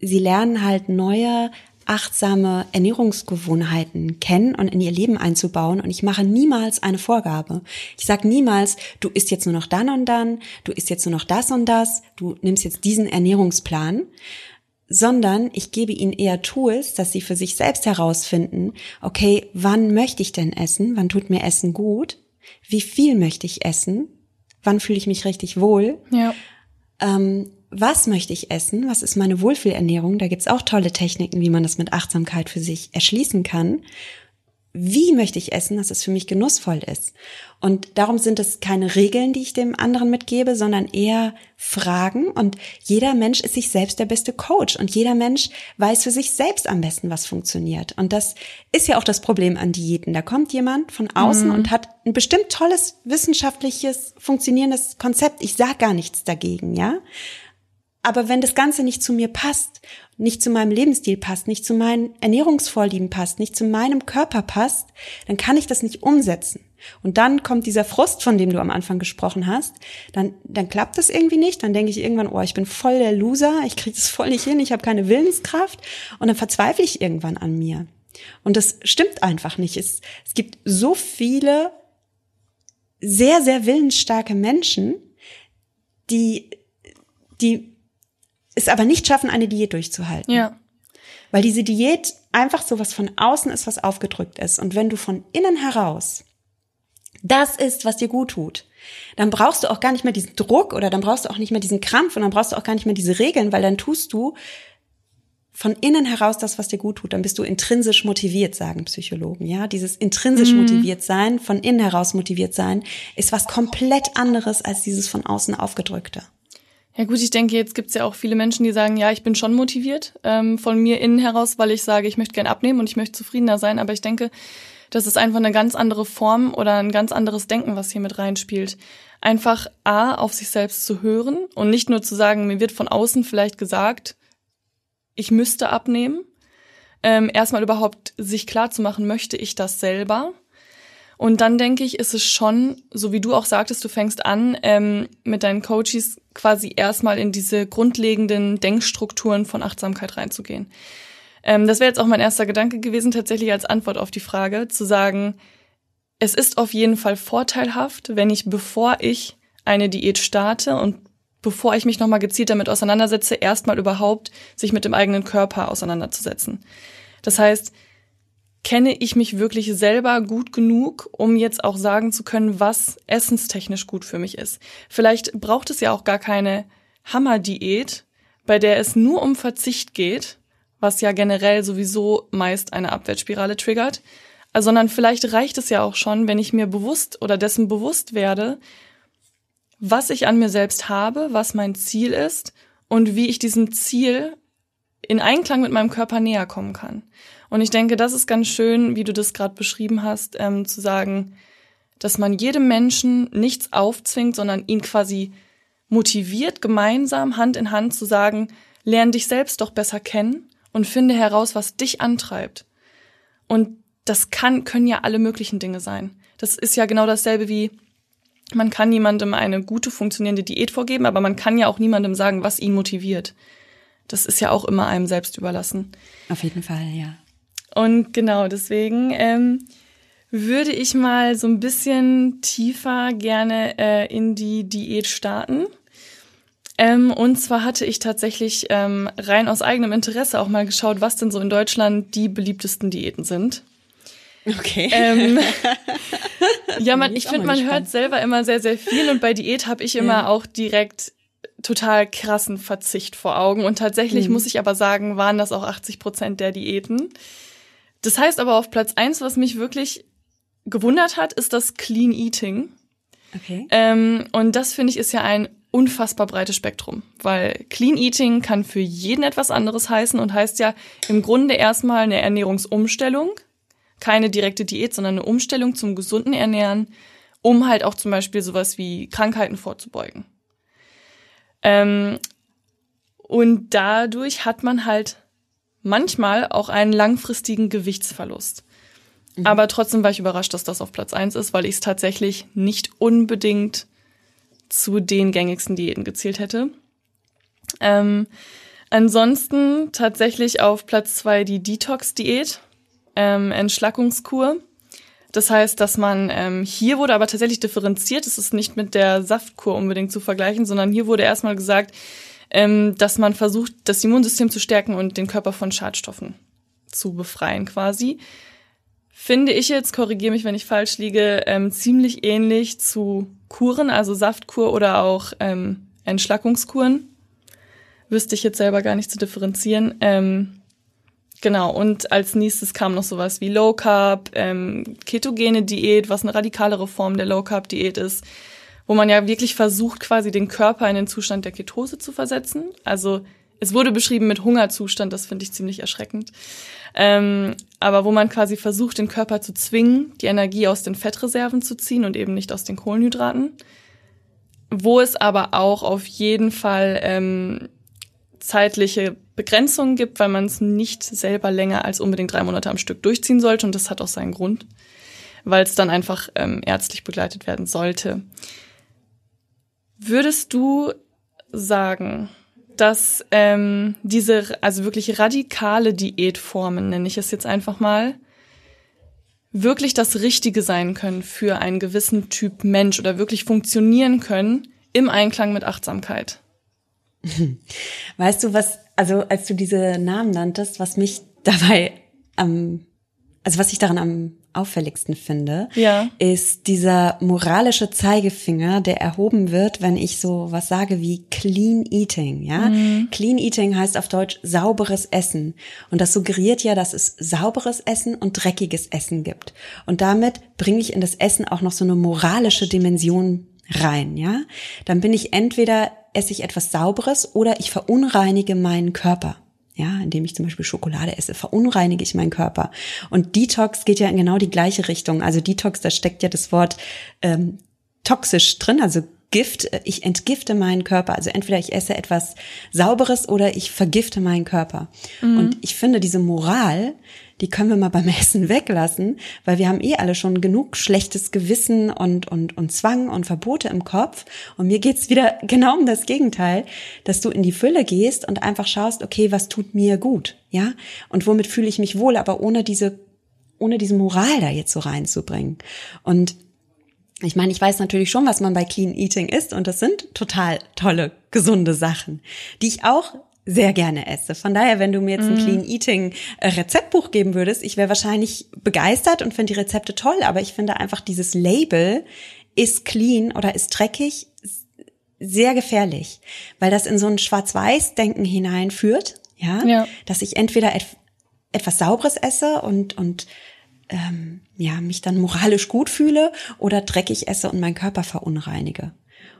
S1: sie lernen halt neue achtsame Ernährungsgewohnheiten kennen und in ihr Leben einzubauen. Und ich mache niemals eine Vorgabe. Ich sage niemals, du isst jetzt nur noch dann und dann, du isst jetzt nur noch das und das, du nimmst jetzt diesen Ernährungsplan, sondern ich gebe ihnen eher Tools, dass sie für sich selbst herausfinden, okay, wann möchte ich denn essen? Wann tut mir Essen gut? Wie viel möchte ich essen? Wann fühle ich mich richtig wohl? Ja. Ähm, was möchte ich essen? Was ist meine Wohlfühlernährung? Da gibt's auch tolle Techniken, wie man das mit Achtsamkeit für sich erschließen kann wie möchte ich essen, dass es für mich genussvoll ist. Und darum sind es keine Regeln, die ich dem anderen mitgebe, sondern eher Fragen. Und jeder Mensch ist sich selbst der beste Coach. Und jeder Mensch weiß für sich selbst am besten, was funktioniert. Und das ist ja auch das Problem an Diäten. Da kommt jemand von außen mhm. und hat ein bestimmt tolles, wissenschaftliches, funktionierendes Konzept. Ich sag gar nichts dagegen, ja. Aber wenn das Ganze nicht zu mir passt, nicht zu meinem Lebensstil passt, nicht zu meinen Ernährungsvorlieben passt, nicht zu meinem Körper passt, dann kann ich das nicht umsetzen. Und dann kommt dieser Frust, von dem du am Anfang gesprochen hast, dann, dann klappt das irgendwie nicht, dann denke ich irgendwann, oh, ich bin voll der Loser, ich kriege das voll nicht hin, ich habe keine Willenskraft und dann verzweifle ich irgendwann an mir. Und das stimmt einfach nicht. Es, es gibt so viele sehr, sehr willensstarke Menschen, die, die es aber nicht schaffen, eine Diät durchzuhalten. Ja. Weil diese Diät einfach so was von außen ist, was aufgedrückt ist. Und wenn du von innen heraus das ist, was dir gut tut, dann brauchst du auch gar nicht mehr diesen Druck oder dann brauchst du auch nicht mehr diesen Krampf und dann brauchst du auch gar nicht mehr diese Regeln, weil dann tust du von innen heraus das, was dir gut tut. Dann bist du intrinsisch motiviert, sagen Psychologen. Ja, dieses intrinsisch mhm. motiviert sein, von innen heraus motiviert sein, ist was komplett anderes als dieses von außen aufgedrückte.
S2: Ja gut, ich denke, jetzt gibt's ja auch viele Menschen, die sagen, ja, ich bin schon motiviert ähm, von mir innen heraus, weil ich sage, ich möchte gern abnehmen und ich möchte zufriedener sein. Aber ich denke, Das ist einfach eine ganz andere Form oder ein ganz anderes Denken, was hier mit reinspielt. Einfach A, auf sich selbst zu hören und nicht nur zu sagen, mir wird von außen vielleicht gesagt, ich müsste abnehmen. Ähm, erstmal überhaupt sich klar zu machen, möchte ich das selber? Und dann denke ich, ist es schon, so wie du auch sagtest, du fängst an, ähm, mit deinen Coaches quasi erstmal in diese grundlegenden Denkstrukturen von Achtsamkeit reinzugehen. Ähm, das wäre jetzt auch mein erster Gedanke gewesen, tatsächlich als Antwort auf die Frage, zu sagen, es ist auf jeden Fall vorteilhaft, wenn ich, bevor ich eine Diät starte und bevor ich mich nochmal gezielt damit auseinandersetze, erstmal überhaupt sich mit dem eigenen Körper auseinanderzusetzen. Das heißt, kenne ich mich wirklich selber gut genug, um jetzt auch sagen zu können, was essenstechnisch gut für mich ist. Vielleicht braucht es ja auch gar keine Hammerdiät, bei der es nur um Verzicht geht, was ja generell sowieso meist eine Abwärtsspirale triggert, sondern vielleicht reicht es ja auch schon, wenn ich mir bewusst oder dessen bewusst werde, was ich an mir selbst habe, was mein Ziel ist und wie ich diesem Ziel in Einklang mit meinem Körper näher kommen kann. Und ich denke, das ist ganz schön, wie du das gerade beschrieben hast, ähm, zu sagen, dass man jedem Menschen nichts aufzwingt, sondern ihn quasi motiviert, gemeinsam Hand in Hand zu sagen, lerne dich selbst doch besser kennen und finde heraus, was dich antreibt. Und das kann, können ja alle möglichen Dinge sein. Das ist ja genau dasselbe wie, man kann niemandem eine gute funktionierende Diät vorgeben, aber man kann ja auch niemandem sagen, was ihn motiviert. Das ist ja auch immer einem selbst überlassen.
S1: Auf jeden Fall, ja.
S2: Und genau deswegen ähm, würde ich mal so ein bisschen tiefer gerne äh, in die Diät starten. Ähm, und zwar hatte ich tatsächlich ähm, rein aus eigenem Interesse auch mal geschaut, was denn so in Deutschland die beliebtesten Diäten sind.
S1: Okay.
S2: Ähm, ja, man, ich finde, man hört selber immer sehr, sehr viel und bei Diät habe ich immer ja. auch direkt total krassen Verzicht vor Augen. Und tatsächlich mhm. muss ich aber sagen, waren das auch 80 Prozent der Diäten. Das heißt aber auf Platz eins, was mich wirklich gewundert hat, ist das Clean Eating.
S1: Okay.
S2: Ähm, und das finde ich ist ja ein unfassbar breites Spektrum, weil Clean Eating kann für jeden etwas anderes heißen und heißt ja im Grunde erstmal eine Ernährungsumstellung, keine direkte Diät, sondern eine Umstellung zum gesunden Ernähren, um halt auch zum Beispiel sowas wie Krankheiten vorzubeugen. Ähm, und dadurch hat man halt manchmal auch einen langfristigen Gewichtsverlust. Mhm. Aber trotzdem war ich überrascht, dass das auf Platz eins ist, weil ich es tatsächlich nicht unbedingt zu den gängigsten Diäten gezählt hätte. Ähm, ansonsten tatsächlich auf Platz zwei die Detox-Diät, ähm, Entschlackungskur. Das heißt, dass man ähm, hier wurde aber tatsächlich differenziert. Es ist nicht mit der Saftkur unbedingt zu vergleichen, sondern hier wurde erstmal gesagt, ähm, dass man versucht, das Immunsystem zu stärken und den Körper von Schadstoffen zu befreien quasi. Finde ich jetzt, korrigiere mich, wenn ich falsch liege, ähm, ziemlich ähnlich zu Kuren, also Saftkur oder auch ähm, Entschlackungskuren. Wüsste ich jetzt selber gar nicht zu differenzieren. Ähm, Genau, und als nächstes kam noch sowas wie Low Carb, ähm, ketogene Diät, was eine radikalere Form der Low Carb Diät ist, wo man ja wirklich versucht, quasi den Körper in den Zustand der Ketose zu versetzen. Also es wurde beschrieben mit Hungerzustand, das finde ich ziemlich erschreckend. Ähm, aber wo man quasi versucht, den Körper zu zwingen, die Energie aus den Fettreserven zu ziehen und eben nicht aus den Kohlenhydraten. Wo es aber auch auf jeden Fall ähm, zeitliche Begrenzungen gibt, weil man es nicht selber länger als unbedingt drei Monate am Stück durchziehen sollte. Und das hat auch seinen Grund, weil es dann einfach ähm, ärztlich begleitet werden sollte. Würdest du sagen, dass ähm, diese, also wirklich radikale Diätformen, nenne ich es jetzt einfach mal, wirklich das Richtige sein können für einen gewissen Typ Mensch oder wirklich funktionieren können im Einklang mit Achtsamkeit?
S1: Weißt du, was, also als du diese Namen nanntest, was mich dabei am, also was ich daran am auffälligsten finde,
S2: ja.
S1: ist dieser moralische Zeigefinger, der erhoben wird, wenn ich so was sage wie Clean Eating, ja? Mhm. Clean Eating heißt auf Deutsch sauberes Essen. Und das suggeriert ja, dass es sauberes Essen und dreckiges Essen gibt. Und damit bringe ich in das Essen auch noch so eine moralische Dimension rein, ja? Dann bin ich entweder esse ich etwas Sauberes oder ich verunreinige meinen Körper. Ja, indem ich zum Beispiel Schokolade esse, verunreinige ich meinen Körper. Und Detox geht ja in genau die gleiche Richtung. Also Detox, da steckt ja das Wort ähm, toxisch drin, also Gift, ich entgifte meinen Körper. Also entweder ich esse etwas Sauberes oder ich vergifte meinen Körper. Mhm. Und ich finde, diese Moral, die können wir mal beim Essen weglassen, weil wir haben eh alle schon genug schlechtes Gewissen und, und, und Zwang und Verbote im Kopf. Und mir geht's wieder genau um das Gegenteil, dass du in die Fülle gehst und einfach schaust, okay, was tut mir gut? Ja? Und womit fühle ich mich wohl, aber ohne diese, ohne diese Moral da jetzt so reinzubringen. Und ich meine, ich weiß natürlich schon, was man bei Clean Eating isst und das sind total tolle, gesunde Sachen, die ich auch sehr gerne esse. Von daher, wenn du mir jetzt ein mm. Clean Eating äh, Rezeptbuch geben würdest, ich wäre wahrscheinlich begeistert und finde die Rezepte toll, aber ich finde einfach dieses Label ist clean oder ist dreckig sehr gefährlich, weil das in so ein Schwarz-Weiß-Denken hineinführt, ja, ja. dass ich entweder et etwas Sauberes esse und und ähm, ja, mich dann moralisch gut fühle oder dreckig esse und meinen Körper verunreinige.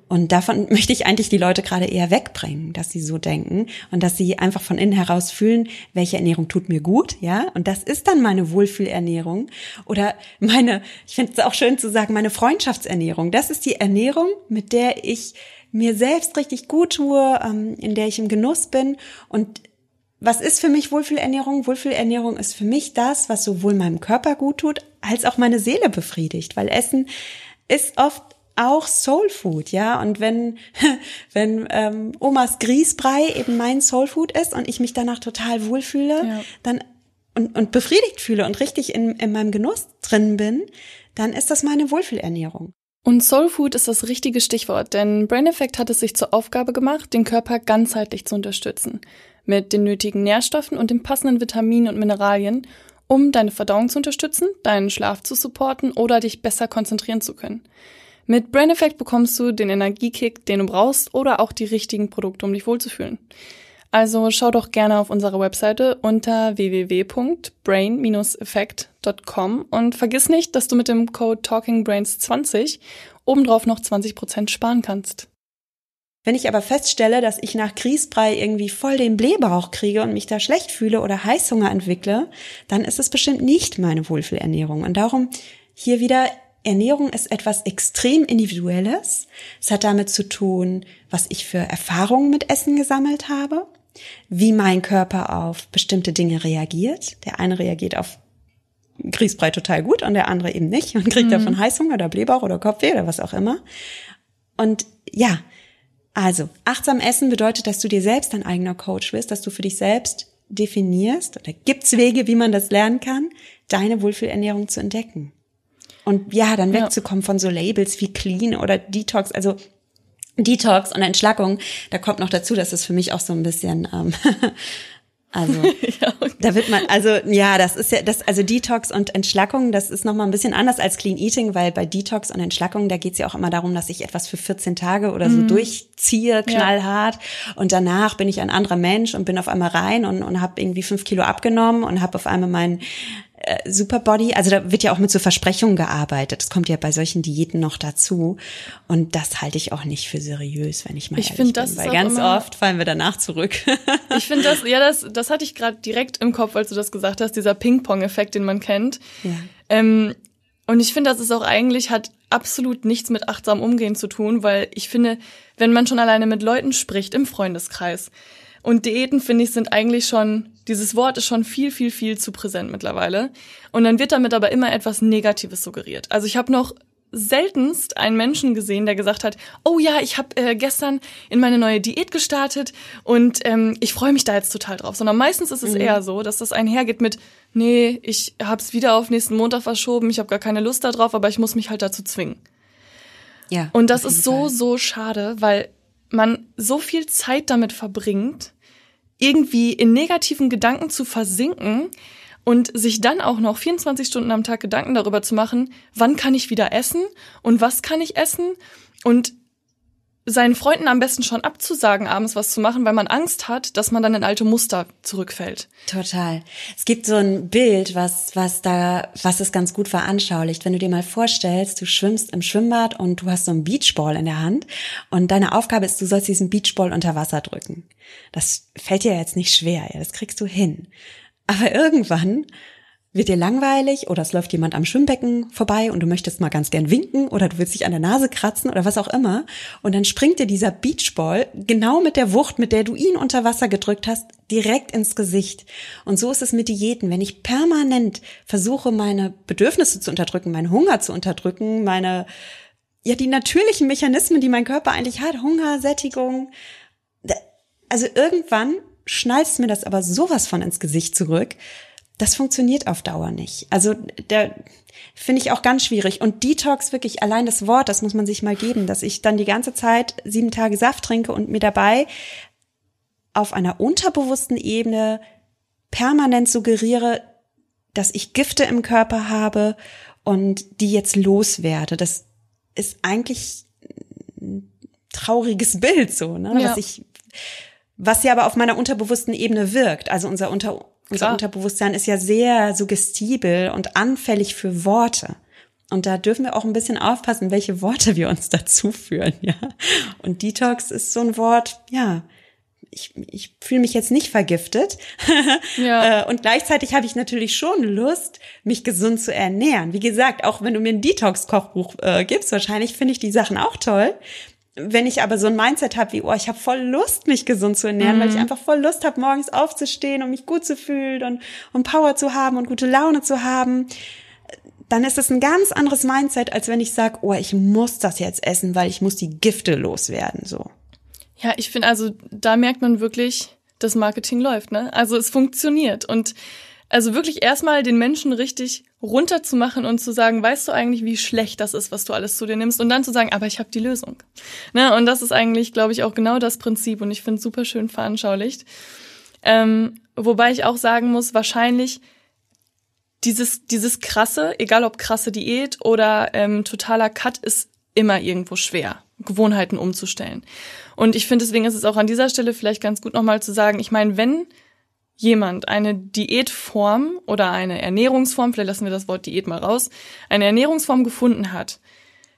S1: Und davon möchte ich eigentlich die Leute gerade eher wegbringen, dass sie so denken und dass sie einfach von innen heraus fühlen, welche Ernährung tut mir gut, ja? Und das ist dann meine Wohlfühlernährung oder meine, ich finde es auch schön zu sagen, meine Freundschaftsernährung. Das ist die Ernährung, mit der ich mir selbst richtig gut tue, ähm, in der ich im Genuss bin und was ist für mich Wohlfühlernährung? Wohlfühlernährung ist für mich das, was sowohl meinem Körper gut tut, als auch meine Seele befriedigt, weil Essen ist oft auch Soul Food, ja. Und wenn wenn ähm, Omas Grießbrei eben mein Soul Food ist und ich mich danach total wohlfühle, ja. dann und, und befriedigt fühle und richtig in, in meinem Genuss drin bin, dann ist das meine Wohlfühlernährung.
S2: Und Soul Food ist das richtige Stichwort, denn Brain Effect hat es sich zur Aufgabe gemacht, den Körper ganzheitlich zu unterstützen mit den nötigen Nährstoffen und den passenden Vitaminen und Mineralien, um deine Verdauung zu unterstützen, deinen Schlaf zu supporten oder dich besser konzentrieren zu können. Mit Brain Effect bekommst du den Energiekick, den du brauchst oder auch die richtigen Produkte, um dich wohlzufühlen. Also schau doch gerne auf unserer Webseite unter www.brain-effect.com und vergiss nicht, dass du mit dem Code TalkingBrains20 obendrauf noch 20% sparen kannst.
S1: Wenn ich aber feststelle, dass ich nach Grießbrei irgendwie voll den Blähbauch kriege und mich da schlecht fühle oder Heißhunger entwickle, dann ist es bestimmt nicht meine Wohlfühlernährung. Und darum hier wieder, Ernährung ist etwas extrem Individuelles. Es hat damit zu tun, was ich für Erfahrungen mit Essen gesammelt habe, wie mein Körper auf bestimmte Dinge reagiert. Der eine reagiert auf Grießbrei total gut und der andere eben nicht und kriegt mhm. davon Heißhunger oder Blähbauch oder Kopfweh oder was auch immer. Und ja, also, achtsam essen bedeutet, dass du dir selbst dein eigener Coach bist, dass du für dich selbst definierst, oder gibt's Wege, wie man das lernen kann, deine Wohlfühlernährung zu entdecken. Und ja, dann wegzukommen ja. von so Labels wie Clean oder Detox, also Detox und Entschlackung, da kommt noch dazu, dass es für mich auch so ein bisschen ähm, Also ja, okay. da wird man, also ja, das ist ja das, also Detox und Entschlackung, das ist nochmal ein bisschen anders als Clean Eating, weil bei Detox und Entschlackung, da geht's ja auch immer darum, dass ich etwas für 14 Tage oder so mhm. durchziehe, knallhart. Ja. Und danach bin ich ein anderer Mensch und bin auf einmal rein und, und habe irgendwie fünf Kilo abgenommen und habe auf einmal meinen äh, Superbody, also da wird ja auch mit so Versprechungen gearbeitet. Das kommt ja bei solchen Diäten noch dazu. Und das halte ich auch nicht für seriös, wenn ich mal
S2: ich ehrlich bin. Das
S1: weil ganz oft fallen wir danach zurück.
S2: ich finde das, ja, das, das hatte ich gerade direkt im Kopf, als du das gesagt hast, dieser Ping-Pong-Effekt, den man kennt. Ja. Ähm, und ich finde, das ist auch eigentlich, hat absolut nichts mit achtsam umgehen zu tun, weil ich finde, wenn man schon alleine mit Leuten spricht im Freundeskreis, und Diäten, finde ich, sind eigentlich schon, dieses Wort ist schon viel, viel, viel zu präsent mittlerweile. Und dann wird damit aber immer etwas Negatives suggeriert. Also ich habe noch seltenst einen Menschen gesehen, der gesagt hat, oh ja, ich habe äh, gestern in meine neue Diät gestartet und ähm, ich freue mich da jetzt total drauf. Sondern meistens ist es mhm. eher so, dass das einhergeht mit, nee, ich hab's wieder auf nächsten Montag verschoben, ich habe gar keine Lust darauf, aber ich muss mich halt dazu zwingen. Ja. Und das ist so, Fall. so schade, weil man so viel Zeit damit verbringt, irgendwie in negativen Gedanken zu versinken und sich dann auch noch 24 Stunden am Tag Gedanken darüber zu machen, wann kann ich wieder essen und was kann ich essen und seinen Freunden am besten schon abzusagen, abends was zu machen, weil man Angst hat, dass man dann in alte Muster zurückfällt.
S1: Total. Es gibt so ein Bild, was, was da, was es ganz gut veranschaulicht. Wenn du dir mal vorstellst, du schwimmst im Schwimmbad und du hast so einen Beachball in der Hand und deine Aufgabe ist, du sollst diesen Beachball unter Wasser drücken. Das fällt dir jetzt nicht schwer, ja, das kriegst du hin. Aber irgendwann wird dir langweilig oder es läuft jemand am Schwimmbecken vorbei und du möchtest mal ganz gern winken oder du willst dich an der Nase kratzen oder was auch immer und dann springt dir dieser Beachball genau mit der Wucht, mit der du ihn unter Wasser gedrückt hast, direkt ins Gesicht. Und so ist es mit Diäten. Wenn ich permanent versuche, meine Bedürfnisse zu unterdrücken, meinen Hunger zu unterdrücken, meine, ja, die natürlichen Mechanismen, die mein Körper eigentlich hat, Hunger, Sättigung, also irgendwann schnallst mir das aber sowas von ins Gesicht zurück, das funktioniert auf Dauer nicht. Also der finde ich auch ganz schwierig. Und Detox wirklich allein das Wort, das muss man sich mal geben, dass ich dann die ganze Zeit sieben Tage Saft trinke und mir dabei auf einer unterbewussten Ebene permanent suggeriere, dass ich Gifte im Körper habe und die jetzt loswerde. Das ist eigentlich ein trauriges Bild so, ne? Ja. Was ich, was ja aber auf meiner unterbewussten Ebene wirkt. Also unser unter unser Klar. Unterbewusstsein ist ja sehr suggestibel und anfällig für Worte. Und da dürfen wir auch ein bisschen aufpassen, welche Worte wir uns dazu führen, ja. Und Detox ist so ein Wort, ja, ich, ich fühle mich jetzt nicht vergiftet. Ja. Äh, und gleichzeitig habe ich natürlich schon Lust, mich gesund zu ernähren. Wie gesagt, auch wenn du mir ein Detox-Kochbuch äh, gibst, wahrscheinlich finde ich die Sachen auch toll wenn ich aber so ein Mindset habe wie, oh, ich habe voll Lust, mich gesund zu ernähren, mhm. weil ich mhm. einfach voll Lust habe, morgens aufzustehen und mich gut zu fühlen und, und Power zu haben und gute Laune zu haben, dann ist es ein ganz anderes Mindset, als wenn ich sage, oh, ich muss das jetzt essen, weil ich muss die Gifte loswerden, so.
S2: Ja, ich finde also, da merkt man wirklich, das Marketing läuft, ne? Also es funktioniert und also wirklich erstmal den Menschen richtig runterzumachen und zu sagen, weißt du eigentlich, wie schlecht das ist, was du alles zu dir nimmst? Und dann zu sagen, aber ich habe die Lösung. Ne? Und das ist eigentlich, glaube ich, auch genau das Prinzip und ich finde es super schön veranschaulicht. Ähm, wobei ich auch sagen muss, wahrscheinlich dieses, dieses krasse, egal ob krasse Diät oder ähm, totaler Cut, ist immer irgendwo schwer, Gewohnheiten umzustellen. Und ich finde, deswegen ist es auch an dieser Stelle vielleicht ganz gut nochmal zu sagen, ich meine, wenn jemand eine Diätform oder eine Ernährungsform, vielleicht lassen wir das Wort Diät mal raus, eine Ernährungsform gefunden hat,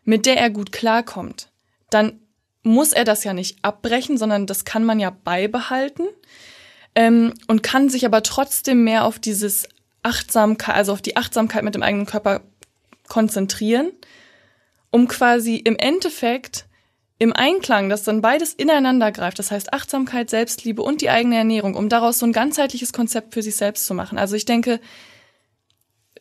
S2: mit der er gut klarkommt, dann muss er das ja nicht abbrechen, sondern das kann man ja beibehalten ähm, und kann sich aber trotzdem mehr auf dieses Achtsamkeit, also auf die Achtsamkeit mit dem eigenen Körper konzentrieren, um quasi im Endeffekt im Einklang, dass dann beides ineinander greift, das heißt Achtsamkeit, Selbstliebe und die eigene Ernährung, um daraus so ein ganzheitliches Konzept für sich selbst zu machen. Also ich denke,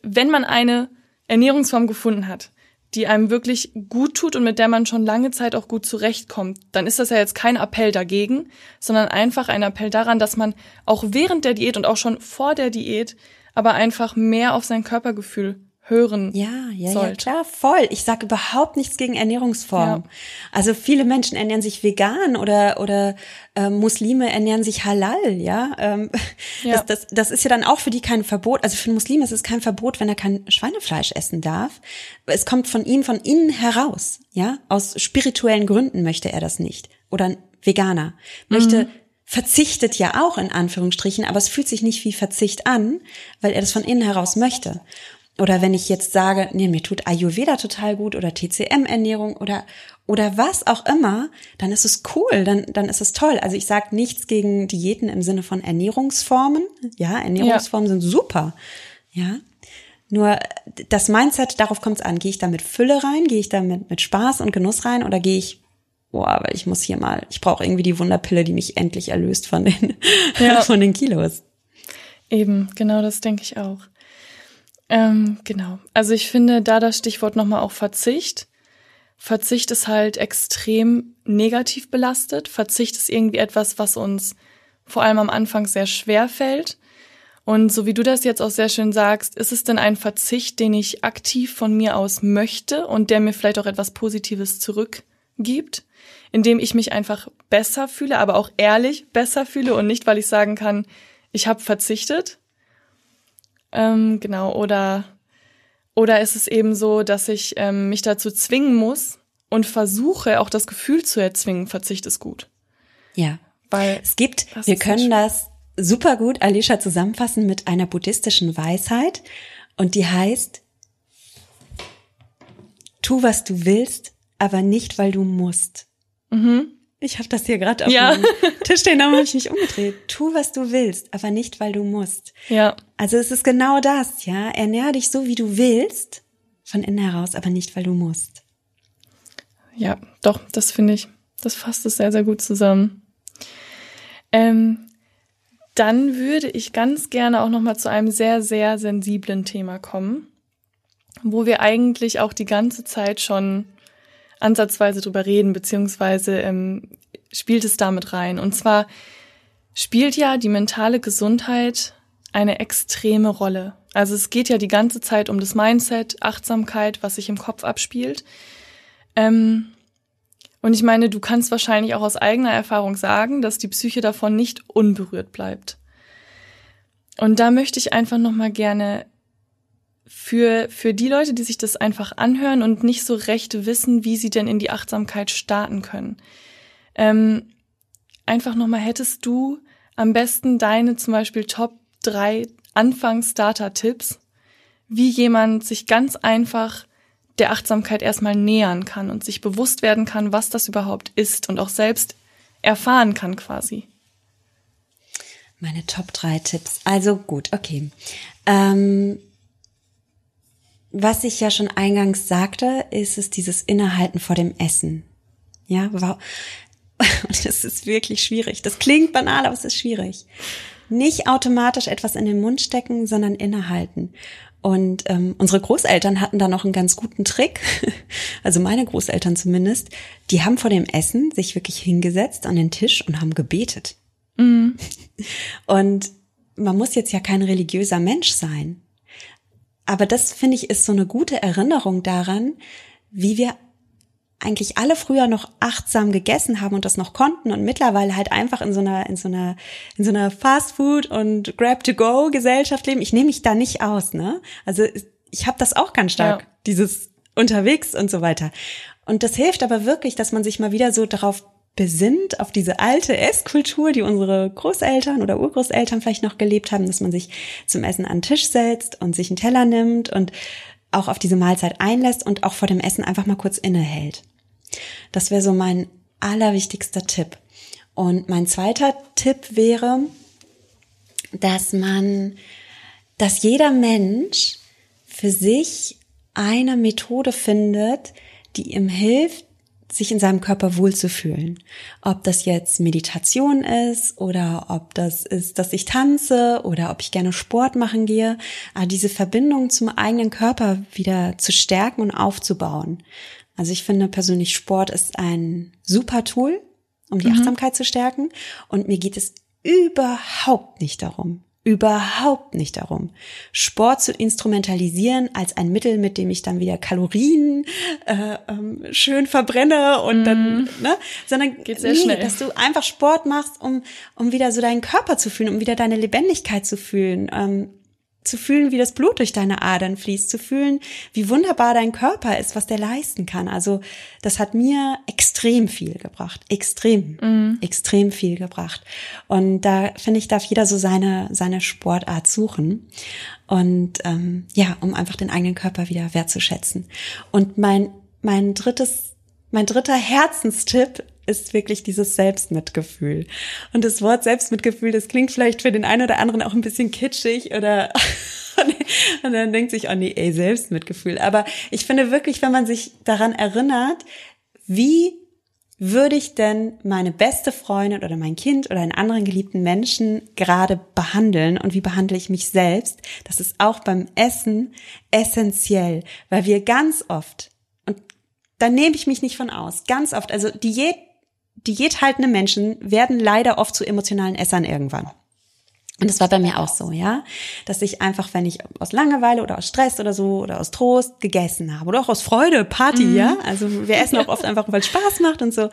S2: wenn man eine Ernährungsform gefunden hat, die einem wirklich gut tut und mit der man schon lange Zeit auch gut zurechtkommt, dann ist das ja jetzt kein Appell dagegen, sondern einfach ein Appell daran, dass man auch während der Diät und auch schon vor der Diät aber einfach mehr auf sein Körpergefühl hören
S1: ja, ja, sollte. Ja, klar, voll. Ich sage überhaupt nichts gegen Ernährungsformen. Ja. Also viele Menschen ernähren sich vegan oder oder äh, Muslime ernähren sich halal, ja. Ähm, ja. Das, das, das ist ja dann auch für die kein Verbot. Also für einen Muslim ist es kein Verbot, wenn er kein Schweinefleisch essen darf. Es kommt von ihm von innen heraus, ja. Aus spirituellen Gründen möchte er das nicht. Oder ein Veganer möchte mhm verzichtet ja auch in Anführungsstrichen, aber es fühlt sich nicht wie Verzicht an, weil er das von innen heraus möchte. Oder wenn ich jetzt sage, nee, mir tut Ayurveda total gut oder TCM-Ernährung oder oder was auch immer, dann ist es cool, dann, dann ist es toll. Also ich sage nichts gegen Diäten im Sinne von Ernährungsformen. Ja, Ernährungsformen ja. sind super. Ja. Nur das Mindset, darauf kommt es an. Gehe ich da mit Fülle rein? Gehe ich da mit, mit Spaß und Genuss rein? Oder gehe ich, boah, weil ich muss hier mal, ich brauche irgendwie die Wunderpille, die mich endlich erlöst von den, ja. von den Kilos.
S2: Eben, genau das denke ich auch. Ähm, genau. Also ich finde da das Stichwort nochmal auch Verzicht. Verzicht ist halt extrem negativ belastet. Verzicht ist irgendwie etwas, was uns vor allem am Anfang sehr schwer fällt. Und so wie du das jetzt auch sehr schön sagst, ist es denn ein Verzicht, den ich aktiv von mir aus möchte und der mir vielleicht auch etwas Positives zurückgibt, indem ich mich einfach besser fühle, aber auch ehrlich besser fühle und nicht, weil ich sagen kann, ich habe verzichtet, ähm, genau, oder, oder ist es eben so, dass ich ähm, mich dazu zwingen muss, und versuche auch das Gefühl zu erzwingen, Verzicht ist gut.
S1: Ja. Weil es gibt, wir können das super gut, Alicia, zusammenfassen mit einer buddhistischen Weisheit und die heißt, tu, was du willst, aber nicht, weil du musst. Mhm. Ich habe das hier gerade auf ja. dem Tisch stehen, da habe ich mich umgedreht. Tu, was du willst, aber nicht, weil du musst.
S2: Ja.
S1: Also es ist genau das, ja. Ernähr dich so, wie du willst, von innen heraus, aber nicht, weil du musst.
S2: Ja, doch, das finde ich, das fasst es sehr, sehr gut zusammen. Ähm, dann würde ich ganz gerne auch noch mal zu einem sehr, sehr sensiblen Thema kommen, wo wir eigentlich auch die ganze Zeit schon ansatzweise drüber reden, beziehungsweise ähm, spielt es damit rein. Und zwar spielt ja die mentale Gesundheit eine extreme Rolle. Also es geht ja die ganze Zeit um das Mindset, Achtsamkeit, was sich im Kopf abspielt. Ähm, und ich meine, du kannst wahrscheinlich auch aus eigener Erfahrung sagen, dass die Psyche davon nicht unberührt bleibt. Und da möchte ich einfach noch mal gerne für, für die Leute, die sich das einfach anhören und nicht so recht wissen, wie sie denn in die Achtsamkeit starten können. Ähm, einfach nochmal, hättest du am besten deine zum Beispiel Top 3 Anfangs-Starter-Tipps, wie jemand sich ganz einfach der Achtsamkeit erstmal nähern kann und sich bewusst werden kann, was das überhaupt ist und auch selbst erfahren kann quasi.
S1: Meine Top 3 Tipps. Also gut, okay. Ähm, was ich ja schon eingangs sagte, ist es dieses Innehalten vor dem Essen. Ja, wow. Und das ist wirklich schwierig. Das klingt banal, aber es ist schwierig. Nicht automatisch etwas in den Mund stecken, sondern innehalten. Und ähm, unsere Großeltern hatten da noch einen ganz guten Trick, also meine Großeltern zumindest, die haben vor dem Essen sich wirklich hingesetzt an den Tisch und haben gebetet. Mhm. Und man muss jetzt ja kein religiöser Mensch sein. Aber das finde ich ist so eine gute Erinnerung daran, wie wir eigentlich alle früher noch achtsam gegessen haben und das noch konnten und mittlerweile halt einfach in so einer in so einer in so einer Fastfood und Grab to Go Gesellschaft leben. Ich nehme mich da nicht aus, ne? Also ich habe das auch ganz stark, ja. dieses unterwegs und so weiter. Und das hilft aber wirklich, dass man sich mal wieder so darauf besinnt auf diese alte Esskultur, die unsere Großeltern oder Urgroßeltern vielleicht noch gelebt haben, dass man sich zum Essen an den Tisch setzt und sich einen Teller nimmt und auch auf diese Mahlzeit einlässt und auch vor dem Essen einfach mal kurz innehält. Das wäre so mein allerwichtigster Tipp. Und mein zweiter Tipp wäre, dass man, dass jeder Mensch für sich eine Methode findet, die ihm hilft, sich in seinem Körper wohlzufühlen. Ob das jetzt Meditation ist oder ob das ist, dass ich tanze oder ob ich gerne Sport machen gehe, aber diese Verbindung zum eigenen Körper wieder zu stärken und aufzubauen. Also ich finde persönlich Sport ist ein super Tool, um die mhm. Achtsamkeit zu stärken und mir geht es überhaupt nicht darum, überhaupt nicht darum, Sport zu instrumentalisieren als ein Mittel, mit dem ich dann wieder Kalorien äh, ähm, schön verbrenne und mm. dann, mhm. ne, sondern
S2: Geht sehr nee, schnell.
S1: dass du einfach Sport machst, um um wieder so deinen Körper zu fühlen, um wieder deine Lebendigkeit zu fühlen, ähm, zu fühlen, wie das Blut durch deine Adern fließt, zu fühlen, wie wunderbar dein Körper ist, was der leisten kann. Also das hat mir extrem viel gebracht, extrem, mm. extrem viel gebracht. Und da finde ich, darf jeder so seine seine Sportart suchen und ähm, ja, um einfach den eigenen Körper wieder wertzuschätzen. Und mein mein drittes mein dritter Herzenstipp ist wirklich dieses Selbstmitgefühl. Und das Wort Selbstmitgefühl, das klingt vielleicht für den einen oder anderen auch ein bisschen kitschig oder und dann denkt sich, oh nee, ey, Selbstmitgefühl. Aber ich finde wirklich, wenn man sich daran erinnert, wie würde ich denn meine beste Freundin oder mein Kind oder einen anderen geliebten Menschen gerade behandeln und wie behandle ich mich selbst? Das ist auch beim Essen essentiell, weil wir ganz oft, und da nehme ich mich nicht von aus, ganz oft, also Diät diäthaltende Menschen werden leider oft zu emotionalen Essern irgendwann. Und das war bei mir auch so, ja, dass ich einfach, wenn ich aus Langeweile oder aus Stress oder so oder aus Trost gegessen habe oder auch aus Freude, Party, mhm. ja, also wir essen auch oft einfach, weil es Spaß macht und so.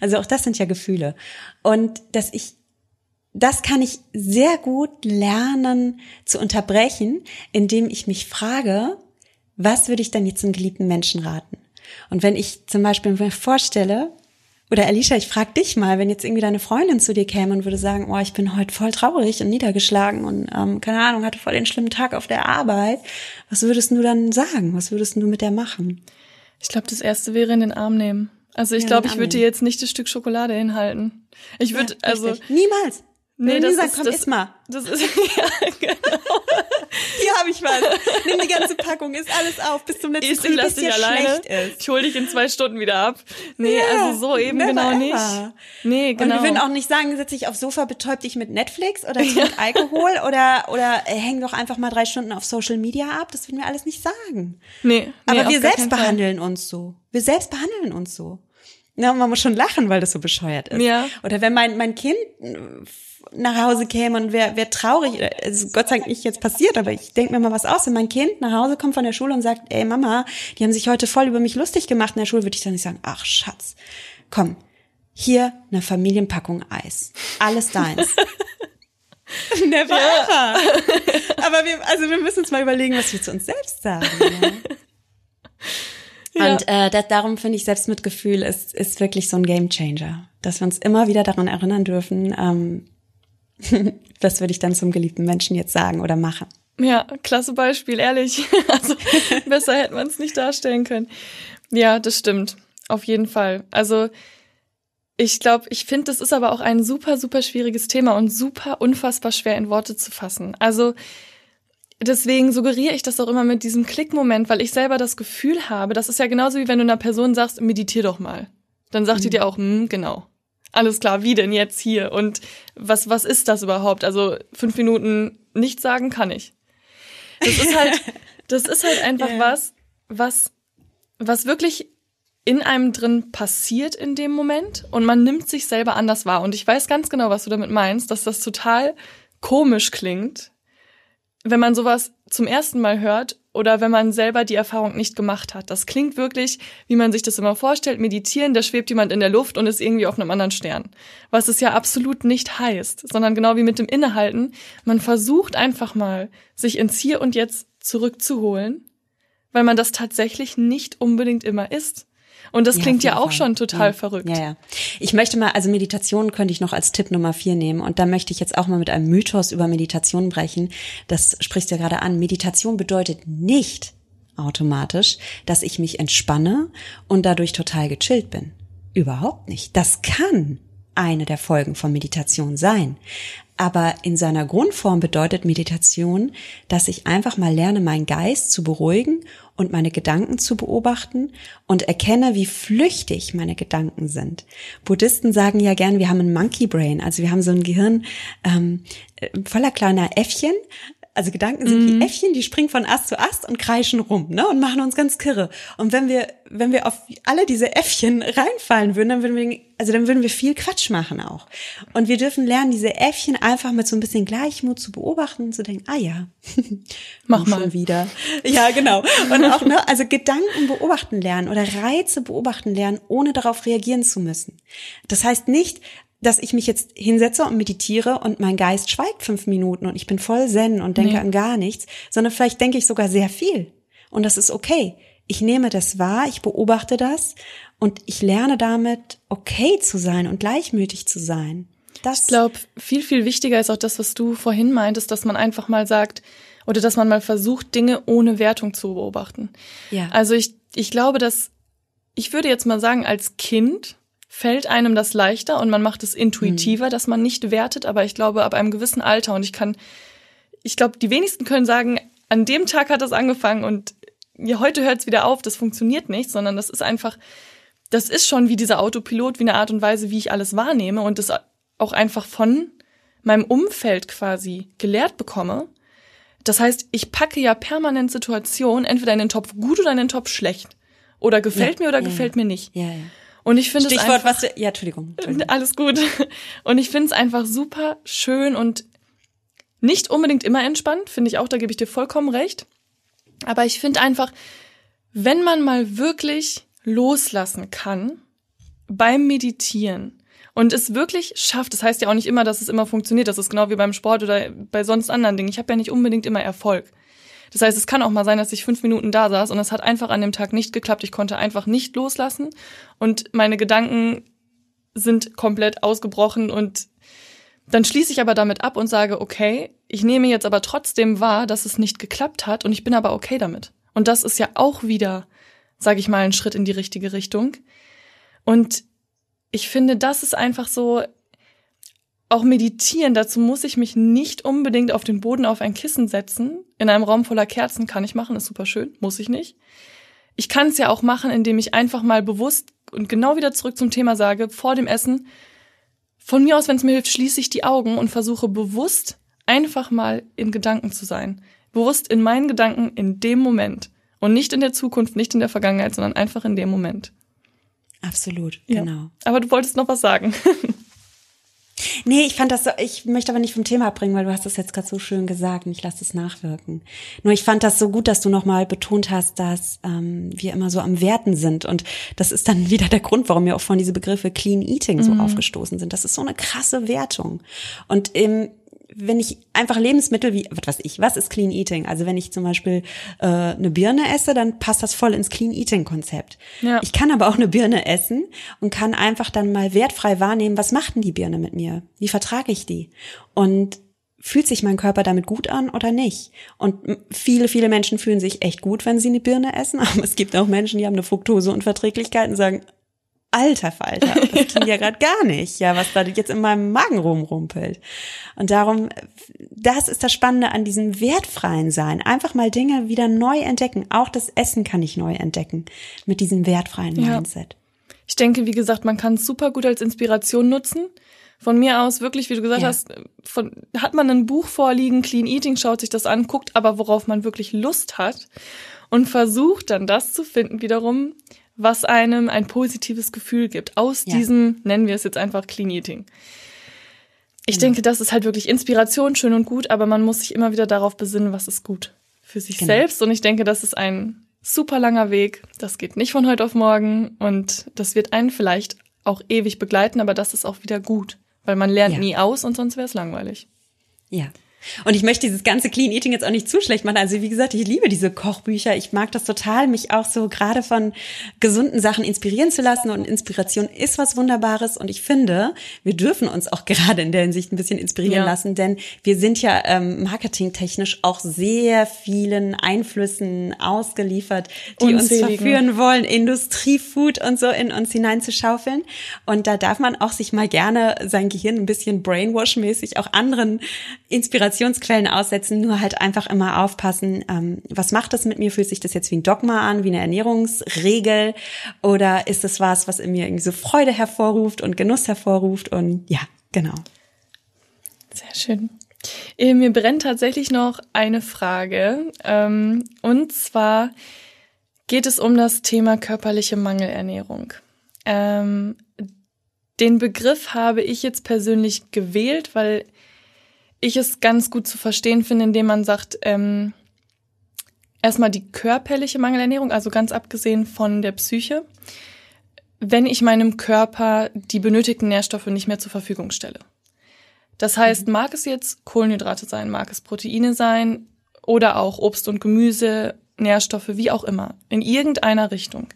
S1: Also auch das sind ja Gefühle. Und dass ich, das kann ich sehr gut lernen zu unterbrechen, indem ich mich frage, was würde ich denn jetzt einem geliebten Menschen raten? Und wenn ich zum Beispiel mir vorstelle, oder Alicia, ich frage dich mal, wenn jetzt irgendwie deine Freundin zu dir käme und würde sagen, oh, ich bin heute voll traurig und niedergeschlagen und ähm, keine Ahnung, hatte voll den schlimmen Tag auf der Arbeit, was würdest du dann sagen? Was würdest du mit der machen?
S2: Ich glaube, das erste wäre in den Arm nehmen. Also ich ja, glaube, ich würde dir jetzt nicht das Stück Schokolade hinhalten. Ich würde ja, also
S1: niemals.
S2: Nee, das
S1: sagen,
S2: ist,
S1: komm,
S2: das,
S1: iss mal.
S2: Das ist, ja, genau.
S1: Hier habe ich was. Nimm die ganze Packung, isst alles auf, bis zum letzten
S2: Krümel, bis dir alleine.
S1: ist.
S2: Ich hol dich in zwei Stunden wieder ab. Nee, ja, also so eben genau ever. nicht. Nee, genau.
S1: Und wir würden auch nicht sagen, setz dich aufs Sofa, betäub dich mit Netflix oder trink ja. Alkohol oder, oder äh, häng doch einfach mal drei Stunden auf Social Media ab. Das würden wir alles nicht sagen.
S2: Nee. nee
S1: Aber wir selbst behandeln uns so. Wir selbst behandeln uns so. Ja, man muss schon lachen, weil das so bescheuert ist.
S2: Ja.
S1: Oder wenn mein, mein Kind nach Hause käme und wäre wär traurig, also Gott sei Dank nicht jetzt passiert, aber ich denke mir mal was aus, wenn mein Kind nach Hause kommt von der Schule und sagt, ey Mama, die haben sich heute voll über mich lustig gemacht in der Schule, würde ich dann nicht sagen, ach Schatz, komm, hier eine Familienpackung Eis, alles deins. Never ja. ever. Aber wir, also wir müssen uns mal überlegen, was wir zu uns selbst sagen. Ja. Ja. Und äh, das, darum finde ich Selbstmitgefühl ist, ist wirklich so ein Gamechanger, dass wir uns immer wieder daran erinnern dürfen, ähm, das würde ich dann zum geliebten Menschen jetzt sagen oder machen.
S2: Ja, klasse Beispiel, ehrlich. Also besser hätte man es nicht darstellen können. Ja, das stimmt. Auf jeden Fall. Also ich glaube, ich finde, das ist aber auch ein super, super schwieriges Thema und super unfassbar schwer in Worte zu fassen. Also deswegen suggeriere ich das auch immer mit diesem Klickmoment, weil ich selber das Gefühl habe, das ist ja genauso wie wenn du einer Person sagst, meditier doch mal. Dann sagt mhm. die dir auch, hm, genau alles klar, wie denn jetzt hier? Und was, was ist das überhaupt? Also fünf Minuten nichts sagen kann ich. Das ist halt, das ist halt einfach yeah. was, was, was wirklich in einem drin passiert in dem Moment und man nimmt sich selber anders wahr. Und ich weiß ganz genau, was du damit meinst, dass das total komisch klingt, wenn man sowas zum ersten Mal hört oder wenn man selber die Erfahrung nicht gemacht hat. Das klingt wirklich, wie man sich das immer vorstellt, meditieren, da schwebt jemand in der Luft und ist irgendwie auf einem anderen Stern. Was es ja absolut nicht heißt, sondern genau wie mit dem Innehalten, man versucht einfach mal, sich ins Hier und Jetzt zurückzuholen, weil man das tatsächlich nicht unbedingt immer ist. Und das ja, klingt ja auch Fall. schon total
S1: ja.
S2: verrückt.
S1: Ja, ja. Ich möchte mal, also Meditation könnte ich noch als Tipp Nummer vier nehmen. Und da möchte ich jetzt auch mal mit einem Mythos über Meditation brechen. Das sprichst du ja gerade an. Meditation bedeutet nicht automatisch, dass ich mich entspanne und dadurch total gechillt bin. Überhaupt nicht. Das kann eine der Folgen von Meditation sein. Aber in seiner Grundform bedeutet Meditation, dass ich einfach mal lerne, meinen Geist zu beruhigen und meine Gedanken zu beobachten und erkenne, wie flüchtig meine Gedanken sind. Buddhisten sagen ja gern, wir haben ein Monkey Brain, also wir haben so ein Gehirn ähm, voller kleiner Äffchen, also Gedanken sind mhm. wie Äffchen, die springen von Ast zu Ast und kreischen rum, ne, und machen uns ganz kirre. Und wenn wir, wenn wir auf alle diese Äffchen reinfallen würden, dann würden wir, also dann würden wir viel Quatsch machen auch. Und wir dürfen lernen, diese Äffchen einfach mit so ein bisschen Gleichmut zu beobachten und zu denken, ah ja,
S2: mach mal
S1: wieder. Ja, genau. Und auch, ne, also Gedanken beobachten lernen oder Reize beobachten lernen, ohne darauf reagieren zu müssen. Das heißt nicht, dass ich mich jetzt hinsetze und meditiere und mein Geist schweigt fünf Minuten und ich bin voll zen und denke nee. an gar nichts, sondern vielleicht denke ich sogar sehr viel. Und das ist okay. Ich nehme das wahr, ich beobachte das und ich lerne damit, okay zu sein und gleichmütig zu sein.
S2: Das ich glaube, viel, viel wichtiger ist auch das, was du vorhin meintest, dass man einfach mal sagt oder dass man mal versucht, Dinge ohne Wertung zu beobachten.
S1: Ja.
S2: Also ich, ich glaube, dass, ich würde jetzt mal sagen, als Kind fällt einem das leichter und man macht es intuitiver, mhm. dass man nicht wertet, aber ich glaube, ab einem gewissen Alter und ich kann, ich glaube, die wenigsten können sagen, an dem Tag hat das angefangen und ja, heute hört es wieder auf, das funktioniert nicht, sondern das ist einfach, das ist schon wie dieser Autopilot, wie eine Art und Weise, wie ich alles wahrnehme und das auch einfach von meinem Umfeld quasi gelehrt bekomme. Das heißt, ich packe ja permanent Situationen entweder in den Topf gut oder in den Topf schlecht. Oder gefällt ja, mir oder ja, gefällt mir nicht.
S1: Ja, ja.
S2: Und ich finde es
S1: einfach, was du, ja, Entschuldigung, Entschuldigung.
S2: Alles gut. Und ich finde es einfach super schön und nicht unbedingt immer entspannt, finde ich auch, da gebe ich dir vollkommen recht. Aber ich finde einfach, wenn man mal wirklich loslassen kann beim Meditieren und es wirklich schafft, das heißt ja auch nicht immer, dass es immer funktioniert, das ist genau wie beim Sport oder bei sonst anderen Dingen. Ich habe ja nicht unbedingt immer Erfolg. Das heißt, es kann auch mal sein, dass ich fünf Minuten da saß und es hat einfach an dem Tag nicht geklappt. Ich konnte einfach nicht loslassen und meine Gedanken sind komplett ausgebrochen und dann schließe ich aber damit ab und sage, okay, ich nehme jetzt aber trotzdem wahr, dass es nicht geklappt hat und ich bin aber okay damit. Und das ist ja auch wieder, sage ich mal, ein Schritt in die richtige Richtung. Und ich finde, das ist einfach so, auch meditieren, dazu muss ich mich nicht unbedingt auf den Boden auf ein Kissen setzen. In einem Raum voller Kerzen kann ich machen, ist super schön, muss ich nicht. Ich kann es ja auch machen, indem ich einfach mal bewusst und genau wieder zurück zum Thema sage, vor dem Essen, von mir aus, wenn es mir hilft, schließe ich die Augen und versuche bewusst einfach mal in Gedanken zu sein. Bewusst in meinen Gedanken in dem Moment. Und nicht in der Zukunft, nicht in der Vergangenheit, sondern einfach in dem Moment.
S1: Absolut, ja. genau.
S2: Aber du wolltest noch was sagen.
S1: Nee, ich fand das so, ich möchte aber nicht vom Thema abbringen, weil du hast das jetzt gerade so schön gesagt und ich lasse es nachwirken. Nur ich fand das so gut, dass du nochmal betont hast, dass ähm, wir immer so am Werten sind. Und das ist dann wieder der Grund, warum mir auch von diese Begriffe Clean Eating so mhm. aufgestoßen sind. Das ist so eine krasse Wertung. Und im wenn ich einfach Lebensmittel wie, was weiß ich, was ist Clean Eating? Also wenn ich zum Beispiel äh, eine Birne esse, dann passt das voll ins Clean Eating Konzept. Ja. Ich kann aber auch eine Birne essen und kann einfach dann mal wertfrei wahrnehmen, was macht denn die Birne mit mir? Wie vertrage ich die? Und fühlt sich mein Körper damit gut an oder nicht? Und viele, viele Menschen fühlen sich echt gut, wenn sie eine Birne essen, aber es gibt auch Menschen, die haben eine Fructoseunverträglichkeit und sagen, alter Falter, das klingt ja gerade gar nicht, ja, was da jetzt in meinem Magen rumrumpelt. Und darum, das ist das Spannende an diesem wertfreien Sein. Einfach mal Dinge wieder neu entdecken. Auch das Essen kann ich neu entdecken mit diesem wertfreien ja. Mindset.
S2: Ich denke, wie gesagt, man kann es super gut als Inspiration nutzen. Von mir aus wirklich, wie du gesagt ja. hast, von, hat man ein Buch vorliegen, Clean Eating, schaut sich das an, guckt aber, worauf man wirklich Lust hat und versucht dann das zu finden wiederum, was einem ein positives Gefühl gibt aus ja. diesem, nennen wir es jetzt einfach Clean Eating. Ich genau. denke, das ist halt wirklich Inspiration, schön und gut, aber man muss sich immer wieder darauf besinnen, was ist gut für sich genau. selbst. Und ich denke, das ist ein super langer Weg. Das geht nicht von heute auf morgen und das wird einen vielleicht auch ewig begleiten, aber das ist auch wieder gut, weil man lernt ja. nie aus und sonst wäre es langweilig.
S1: Ja, und ich möchte dieses ganze Clean Eating jetzt auch nicht zu schlecht machen. Also wie gesagt, ich liebe diese Kochbücher. Ich mag das total, mich auch so gerade von gesunden Sachen inspirieren zu lassen. Und Inspiration ist was Wunderbares. Und ich finde, wir dürfen uns auch gerade in der Hinsicht ein bisschen inspirieren ja. lassen, denn wir sind ja ähm, marketingtechnisch auch sehr vielen Einflüssen ausgeliefert, die Unzähligen. uns verführen wollen, Industriefood und so in uns hineinzuschaufeln. Und da darf man auch sich mal gerne sein Gehirn ein bisschen brainwash-mäßig auch anderen Inspirationen Inspirationsquellen aussetzen, nur halt einfach immer aufpassen, ähm, was macht das mit mir? Fühlt sich das jetzt wie ein Dogma an, wie eine Ernährungsregel? Oder ist es was, was in mir irgendwie so Freude hervorruft und Genuss hervorruft? Und ja, genau.
S2: Sehr schön. Äh, mir brennt tatsächlich noch eine Frage. Ähm, und zwar geht es um das Thema körperliche Mangelernährung. Ähm, den Begriff habe ich jetzt persönlich gewählt, weil ich es ganz gut zu verstehen finde, indem man sagt, ähm, erstmal die körperliche Mangelernährung, also ganz abgesehen von der Psyche, wenn ich meinem Körper die benötigten Nährstoffe nicht mehr zur Verfügung stelle. Das heißt, mhm. mag es jetzt Kohlenhydrate sein, mag es Proteine sein oder auch Obst und Gemüse, Nährstoffe, wie auch immer, in irgendeiner Richtung.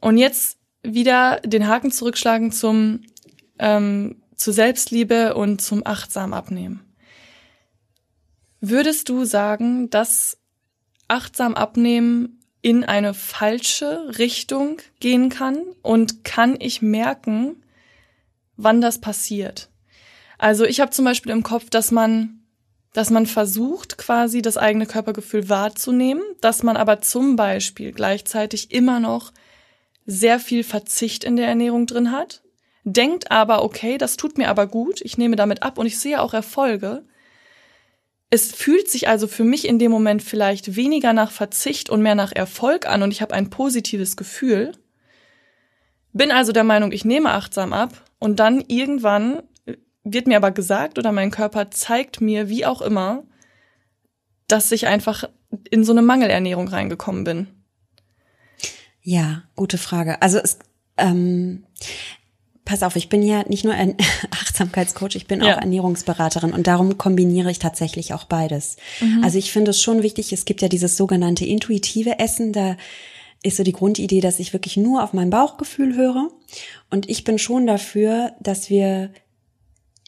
S2: Und jetzt wieder den Haken zurückschlagen zum ähm, zu Selbstliebe und zum achtsam abnehmen. Würdest du sagen, dass achtsam abnehmen in eine falsche Richtung gehen kann und kann ich merken, wann das passiert? Also ich habe zum Beispiel im Kopf, dass man, dass man versucht, quasi das eigene Körpergefühl wahrzunehmen, dass man aber zum Beispiel gleichzeitig immer noch sehr viel Verzicht in der Ernährung drin hat denkt aber, okay, das tut mir aber gut, ich nehme damit ab und ich sehe auch Erfolge. Es fühlt sich also für mich in dem Moment vielleicht weniger nach Verzicht und mehr nach Erfolg an und ich habe ein positives Gefühl. Bin also der Meinung, ich nehme achtsam ab und dann irgendwann wird mir aber gesagt oder mein Körper zeigt mir, wie auch immer, dass ich einfach in so eine Mangelernährung reingekommen bin.
S1: Ja, gute Frage. Also es, ähm, pass auf, ich bin ja nicht nur ein Achtsamkeitscoach, ich bin ja. auch Ernährungsberaterin und darum kombiniere ich tatsächlich auch beides. Mhm. Also ich finde es schon wichtig, es gibt ja dieses sogenannte intuitive Essen, da ist so die Grundidee, dass ich wirklich nur auf mein Bauchgefühl höre. Und ich bin schon dafür, dass wir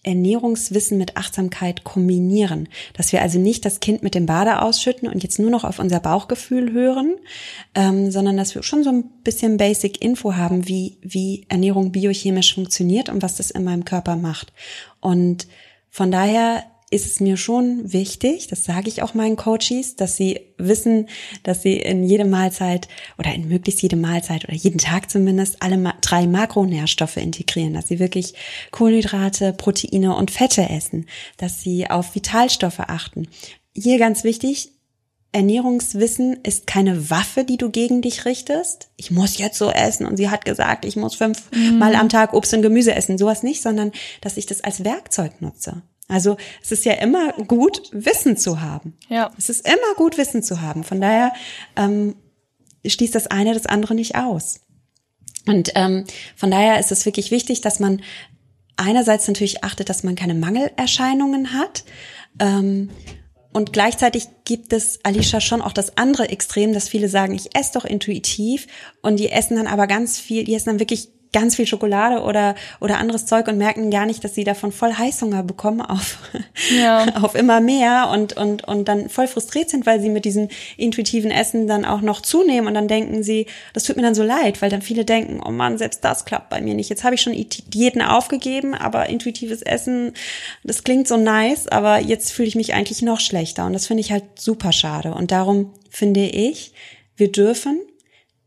S1: Ernährungswissen mit Achtsamkeit kombinieren. Dass wir also nicht das Kind mit dem Bade ausschütten und jetzt nur noch auf unser Bauchgefühl hören, ähm, sondern dass wir schon so ein bisschen Basic Info haben, wie, wie Ernährung biochemisch funktioniert und was das in meinem Körper macht. Und von daher ist es mir schon wichtig, das sage ich auch meinen Coaches, dass sie wissen, dass sie in jede Mahlzeit oder in möglichst jede Mahlzeit oder jeden Tag zumindest alle drei Makronährstoffe integrieren, dass sie wirklich Kohlenhydrate, Proteine und Fette essen, dass sie auf Vitalstoffe achten. Hier ganz wichtig, Ernährungswissen ist keine Waffe, die du gegen dich richtest. Ich muss jetzt so essen und sie hat gesagt, ich muss fünfmal mm. am Tag Obst und Gemüse essen. Sowas nicht, sondern dass ich das als Werkzeug nutze. Also es ist ja immer gut, Wissen zu haben. Ja. Es ist immer gut, Wissen zu haben. Von daher ähm, schließt das eine das andere nicht aus. Und ähm, von daher ist es wirklich wichtig, dass man einerseits natürlich achtet, dass man keine Mangelerscheinungen hat. Ähm, und gleichzeitig gibt es, Alicia, schon auch das andere Extrem, dass viele sagen, ich esse doch intuitiv und die essen dann aber ganz viel, die essen dann wirklich ganz viel Schokolade oder oder anderes Zeug und merken gar nicht, dass sie davon voll Heißhunger bekommen auf ja. auf immer mehr und und und dann voll frustriert sind, weil sie mit diesem intuitiven Essen dann auch noch zunehmen und dann denken sie, das tut mir dann so leid, weil dann viele denken, oh Mann, selbst das klappt bei mir nicht. Jetzt habe ich schon Diäten aufgegeben, aber intuitives Essen, das klingt so nice, aber jetzt fühle ich mich eigentlich noch schlechter und das finde ich halt super schade und darum finde ich, wir dürfen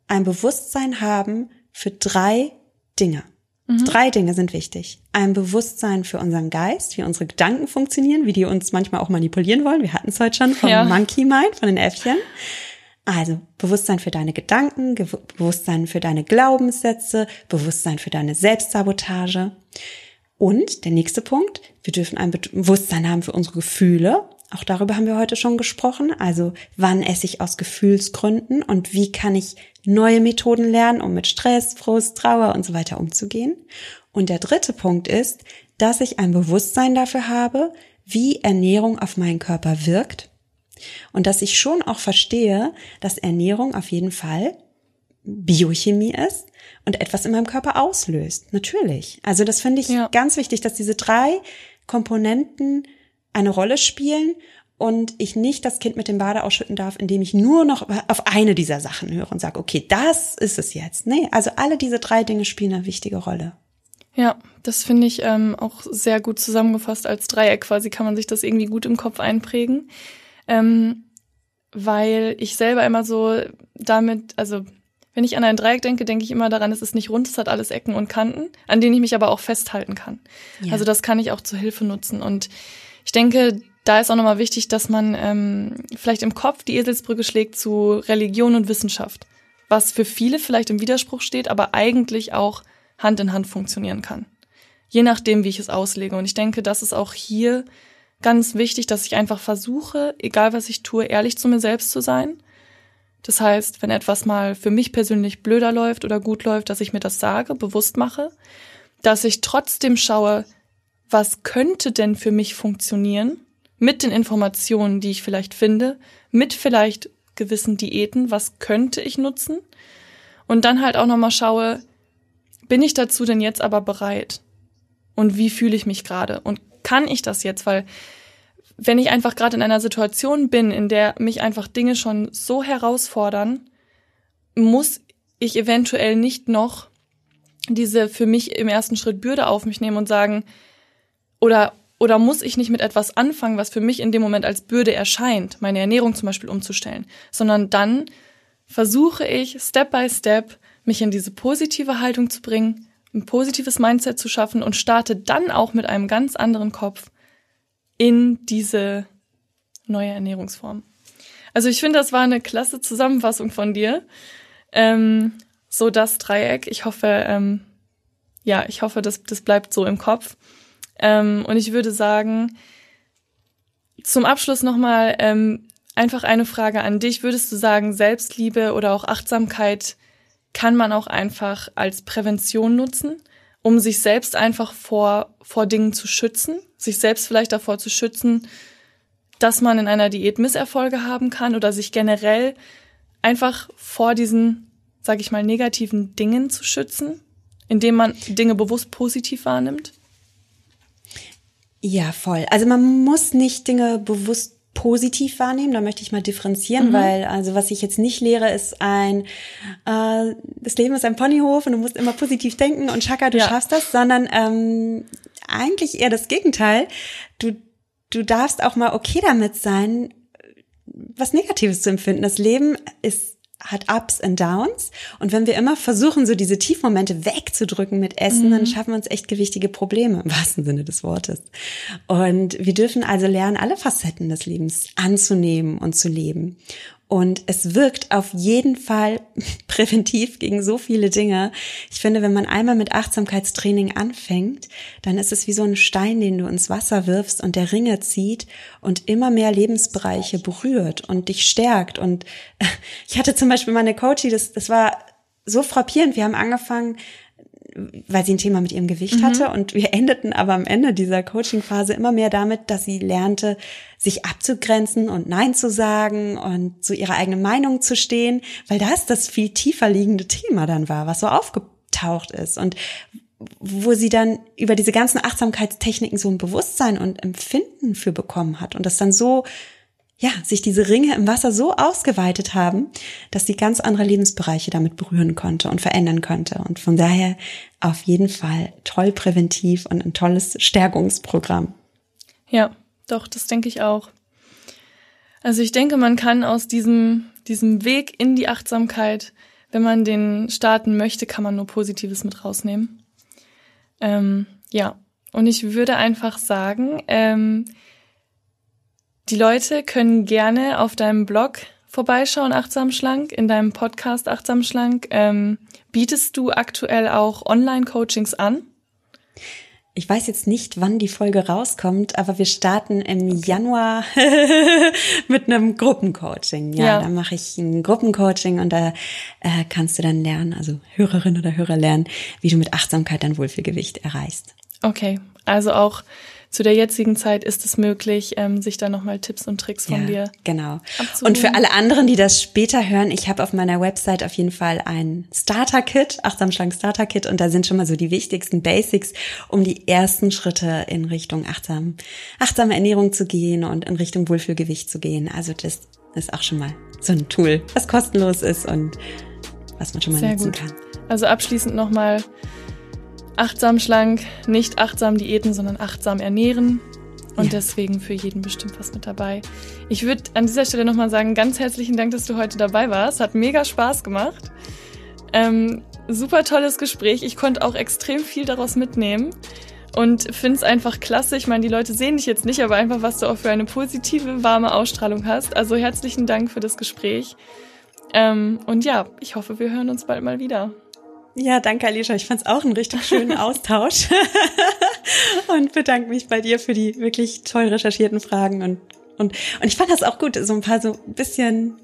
S1: ein Bewusstsein haben für drei Dinge. Mhm. Drei Dinge sind wichtig. Ein Bewusstsein für unseren Geist, wie unsere Gedanken funktionieren, wie die uns manchmal auch manipulieren wollen. Wir hatten es heute schon vom ja. Monkey Mind, von den Äffchen. Also Bewusstsein für deine Gedanken, Bewusstsein für deine Glaubenssätze, Bewusstsein für deine Selbstsabotage. Und der nächste Punkt, wir dürfen ein Bewusstsein haben für unsere Gefühle, auch darüber haben wir heute schon gesprochen. Also wann esse ich aus Gefühlsgründen und wie kann ich neue Methoden lernen, um mit Stress, Frust, Trauer und so weiter umzugehen. Und der dritte Punkt ist, dass ich ein Bewusstsein dafür habe, wie Ernährung auf meinen Körper wirkt und dass ich schon auch verstehe, dass Ernährung auf jeden Fall Biochemie ist und etwas in meinem Körper auslöst. Natürlich. Also das finde ich ja. ganz wichtig, dass diese drei Komponenten eine Rolle spielen und ich nicht das Kind mit dem Bade ausschütten darf, indem ich nur noch auf eine dieser Sachen höre und sage, okay, das ist es jetzt. Nee, also alle diese drei Dinge spielen eine wichtige Rolle.
S2: Ja, das finde ich ähm, auch sehr gut zusammengefasst als Dreieck quasi kann man sich das irgendwie gut im Kopf einprägen. Ähm, weil ich selber immer so damit, also wenn ich an ein Dreieck denke, denke ich immer daran, es ist nicht rund, es hat alles Ecken und Kanten, an denen ich mich aber auch festhalten kann. Ja. Also das kann ich auch zur Hilfe nutzen. Und ich denke, da ist auch nochmal wichtig, dass man ähm, vielleicht im Kopf die Eselsbrücke schlägt zu Religion und Wissenschaft, was für viele vielleicht im Widerspruch steht, aber eigentlich auch Hand in Hand funktionieren kann. Je nachdem, wie ich es auslege. Und ich denke, das ist auch hier ganz wichtig, dass ich einfach versuche, egal was ich tue, ehrlich zu mir selbst zu sein. Das heißt, wenn etwas mal für mich persönlich blöder läuft oder gut läuft, dass ich mir das sage, bewusst mache, dass ich trotzdem schaue, was könnte denn für mich funktionieren mit den Informationen, die ich vielleicht finde, mit vielleicht gewissen Diäten, was könnte ich nutzen? Und dann halt auch nochmal schaue, bin ich dazu denn jetzt aber bereit? Und wie fühle ich mich gerade? Und kann ich das jetzt? Weil wenn ich einfach gerade in einer Situation bin, in der mich einfach Dinge schon so herausfordern, muss ich eventuell nicht noch diese für mich im ersten Schritt Bürde auf mich nehmen und sagen, oder, oder muss ich nicht mit etwas anfangen, was für mich in dem Moment als Bürde erscheint, meine Ernährung zum Beispiel umzustellen, sondern dann versuche ich Step by Step mich in diese positive Haltung zu bringen, ein positives Mindset zu schaffen und starte dann auch mit einem ganz anderen Kopf in diese neue Ernährungsform. Also ich finde, das war eine klasse Zusammenfassung von dir. Ähm, so das Dreieck. Ich hoffe, ähm, ja, ich hoffe, das, das bleibt so im Kopf. Ähm, und ich würde sagen, zum Abschluss nochmal ähm, einfach eine Frage an dich. Würdest du sagen, Selbstliebe oder auch Achtsamkeit kann man auch einfach als Prävention nutzen? um sich selbst einfach vor, vor Dingen zu schützen, sich selbst vielleicht davor zu schützen, dass man in einer Diät Misserfolge haben kann oder sich generell einfach vor diesen, sag ich mal, negativen Dingen zu schützen, indem man Dinge bewusst positiv wahrnimmt?
S1: Ja, voll. Also man muss nicht Dinge bewusst positiv wahrnehmen, da möchte ich mal differenzieren, mhm. weil also was ich jetzt nicht lehre, ist ein äh, das Leben ist ein Ponyhof und du musst immer positiv denken und Chaka, du ja. schaffst das, sondern ähm, eigentlich eher das Gegenteil. Du du darfst auch mal okay damit sein, was Negatives zu empfinden. Das Leben ist hat Ups und Downs. Und wenn wir immer versuchen, so diese Tiefmomente wegzudrücken mit Essen, mhm. dann schaffen wir uns echt gewichtige Probleme im wahrsten Sinne des Wortes. Und wir dürfen also lernen, alle Facetten des Lebens anzunehmen und zu leben. Und es wirkt auf jeden Fall präventiv gegen so viele Dinge. Ich finde, wenn man einmal mit Achtsamkeitstraining anfängt, dann ist es wie so ein Stein, den du ins Wasser wirfst und der Ringe zieht und immer mehr Lebensbereiche berührt und dich stärkt. Und ich hatte zum Beispiel meine Coachie, das, das war so frappierend. Wir haben angefangen, weil sie ein Thema mit ihrem Gewicht mhm. hatte. Und wir endeten aber am Ende dieser Coaching-Phase immer mehr damit, dass sie lernte, sich abzugrenzen und Nein zu sagen und zu ihrer eigenen Meinung zu stehen, weil das das viel tiefer liegende Thema dann war, was so aufgetaucht ist. Und wo sie dann über diese ganzen Achtsamkeitstechniken so ein Bewusstsein und Empfinden für bekommen hat und das dann so ja, sich diese Ringe im Wasser so ausgeweitet haben, dass sie ganz andere Lebensbereiche damit berühren konnte und verändern konnte. Und von daher auf jeden Fall toll präventiv und ein tolles Stärkungsprogramm.
S2: Ja, doch, das denke ich auch. Also ich denke, man kann aus diesem, diesem Weg in die Achtsamkeit, wenn man den starten möchte, kann man nur Positives mit rausnehmen. Ähm, ja, und ich würde einfach sagen, ähm, die Leute können gerne auf deinem Blog vorbeischauen, Achtsam Schlank, in deinem Podcast Achtsam Schlank. Ähm, bietest du aktuell auch Online-Coachings an?
S1: Ich weiß jetzt nicht, wann die Folge rauskommt, aber wir starten im Januar mit einem Gruppencoaching. Ja, ja. da mache ich ein Gruppencoaching und da äh, kannst du dann lernen, also Hörerin oder Hörer lernen, wie du mit Achtsamkeit dein Wohlfühlgewicht erreichst.
S2: Okay, also auch zu der jetzigen Zeit ist es möglich, ähm, sich da nochmal Tipps und Tricks von ja, dir.
S1: Genau. Und für alle anderen, die das später hören, ich habe auf meiner Website auf jeden Fall ein Starter-Kit, achtsam schlank Starter-Kit, und da sind schon mal so die wichtigsten Basics, um die ersten Schritte in Richtung achtsam, achtsame Ernährung zu gehen und in Richtung Wohlfühlgewicht zu gehen. Also das ist auch schon mal so ein Tool, was kostenlos ist und was man schon mal Sehr nutzen gut. kann.
S2: Also abschließend nochmal achtsam schlank, nicht achtsam Diäten, sondern achtsam ernähren. Und ja. deswegen für jeden bestimmt was mit dabei. Ich würde an dieser Stelle nochmal sagen, ganz herzlichen Dank, dass du heute dabei warst. Hat mega Spaß gemacht. Ähm, super tolles Gespräch. Ich konnte auch extrem viel daraus mitnehmen. Und finde es einfach klasse. Ich meine, die Leute sehen dich jetzt nicht, aber einfach, was du auch für eine positive, warme Ausstrahlung hast. Also herzlichen Dank für das Gespräch. Ähm, und ja, ich hoffe, wir hören uns bald mal wieder.
S1: Ja, danke Alicia. Ich fand es auch einen richtig schönen Austausch und bedanke mich bei dir für die wirklich toll recherchierten Fragen und und und ich fand das auch gut, so ein paar so ein bisschen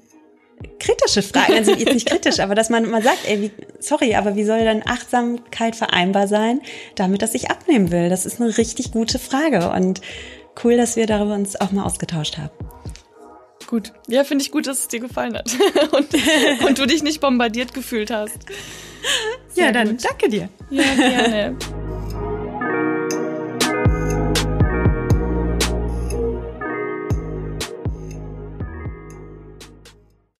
S1: kritische Fragen, also jetzt nicht kritisch, aber dass man mal sagt, ey, wie, sorry, aber wie soll dann Achtsamkeit vereinbar sein, damit dass ich abnehmen will? Das ist eine richtig gute Frage und cool, dass wir darüber uns auch mal ausgetauscht haben.
S2: Gut. Ja, finde ich gut, dass es dir gefallen hat und, und du dich nicht bombardiert gefühlt hast.
S1: Sehr ja, dann gut. danke dir.
S2: Ja, gerne.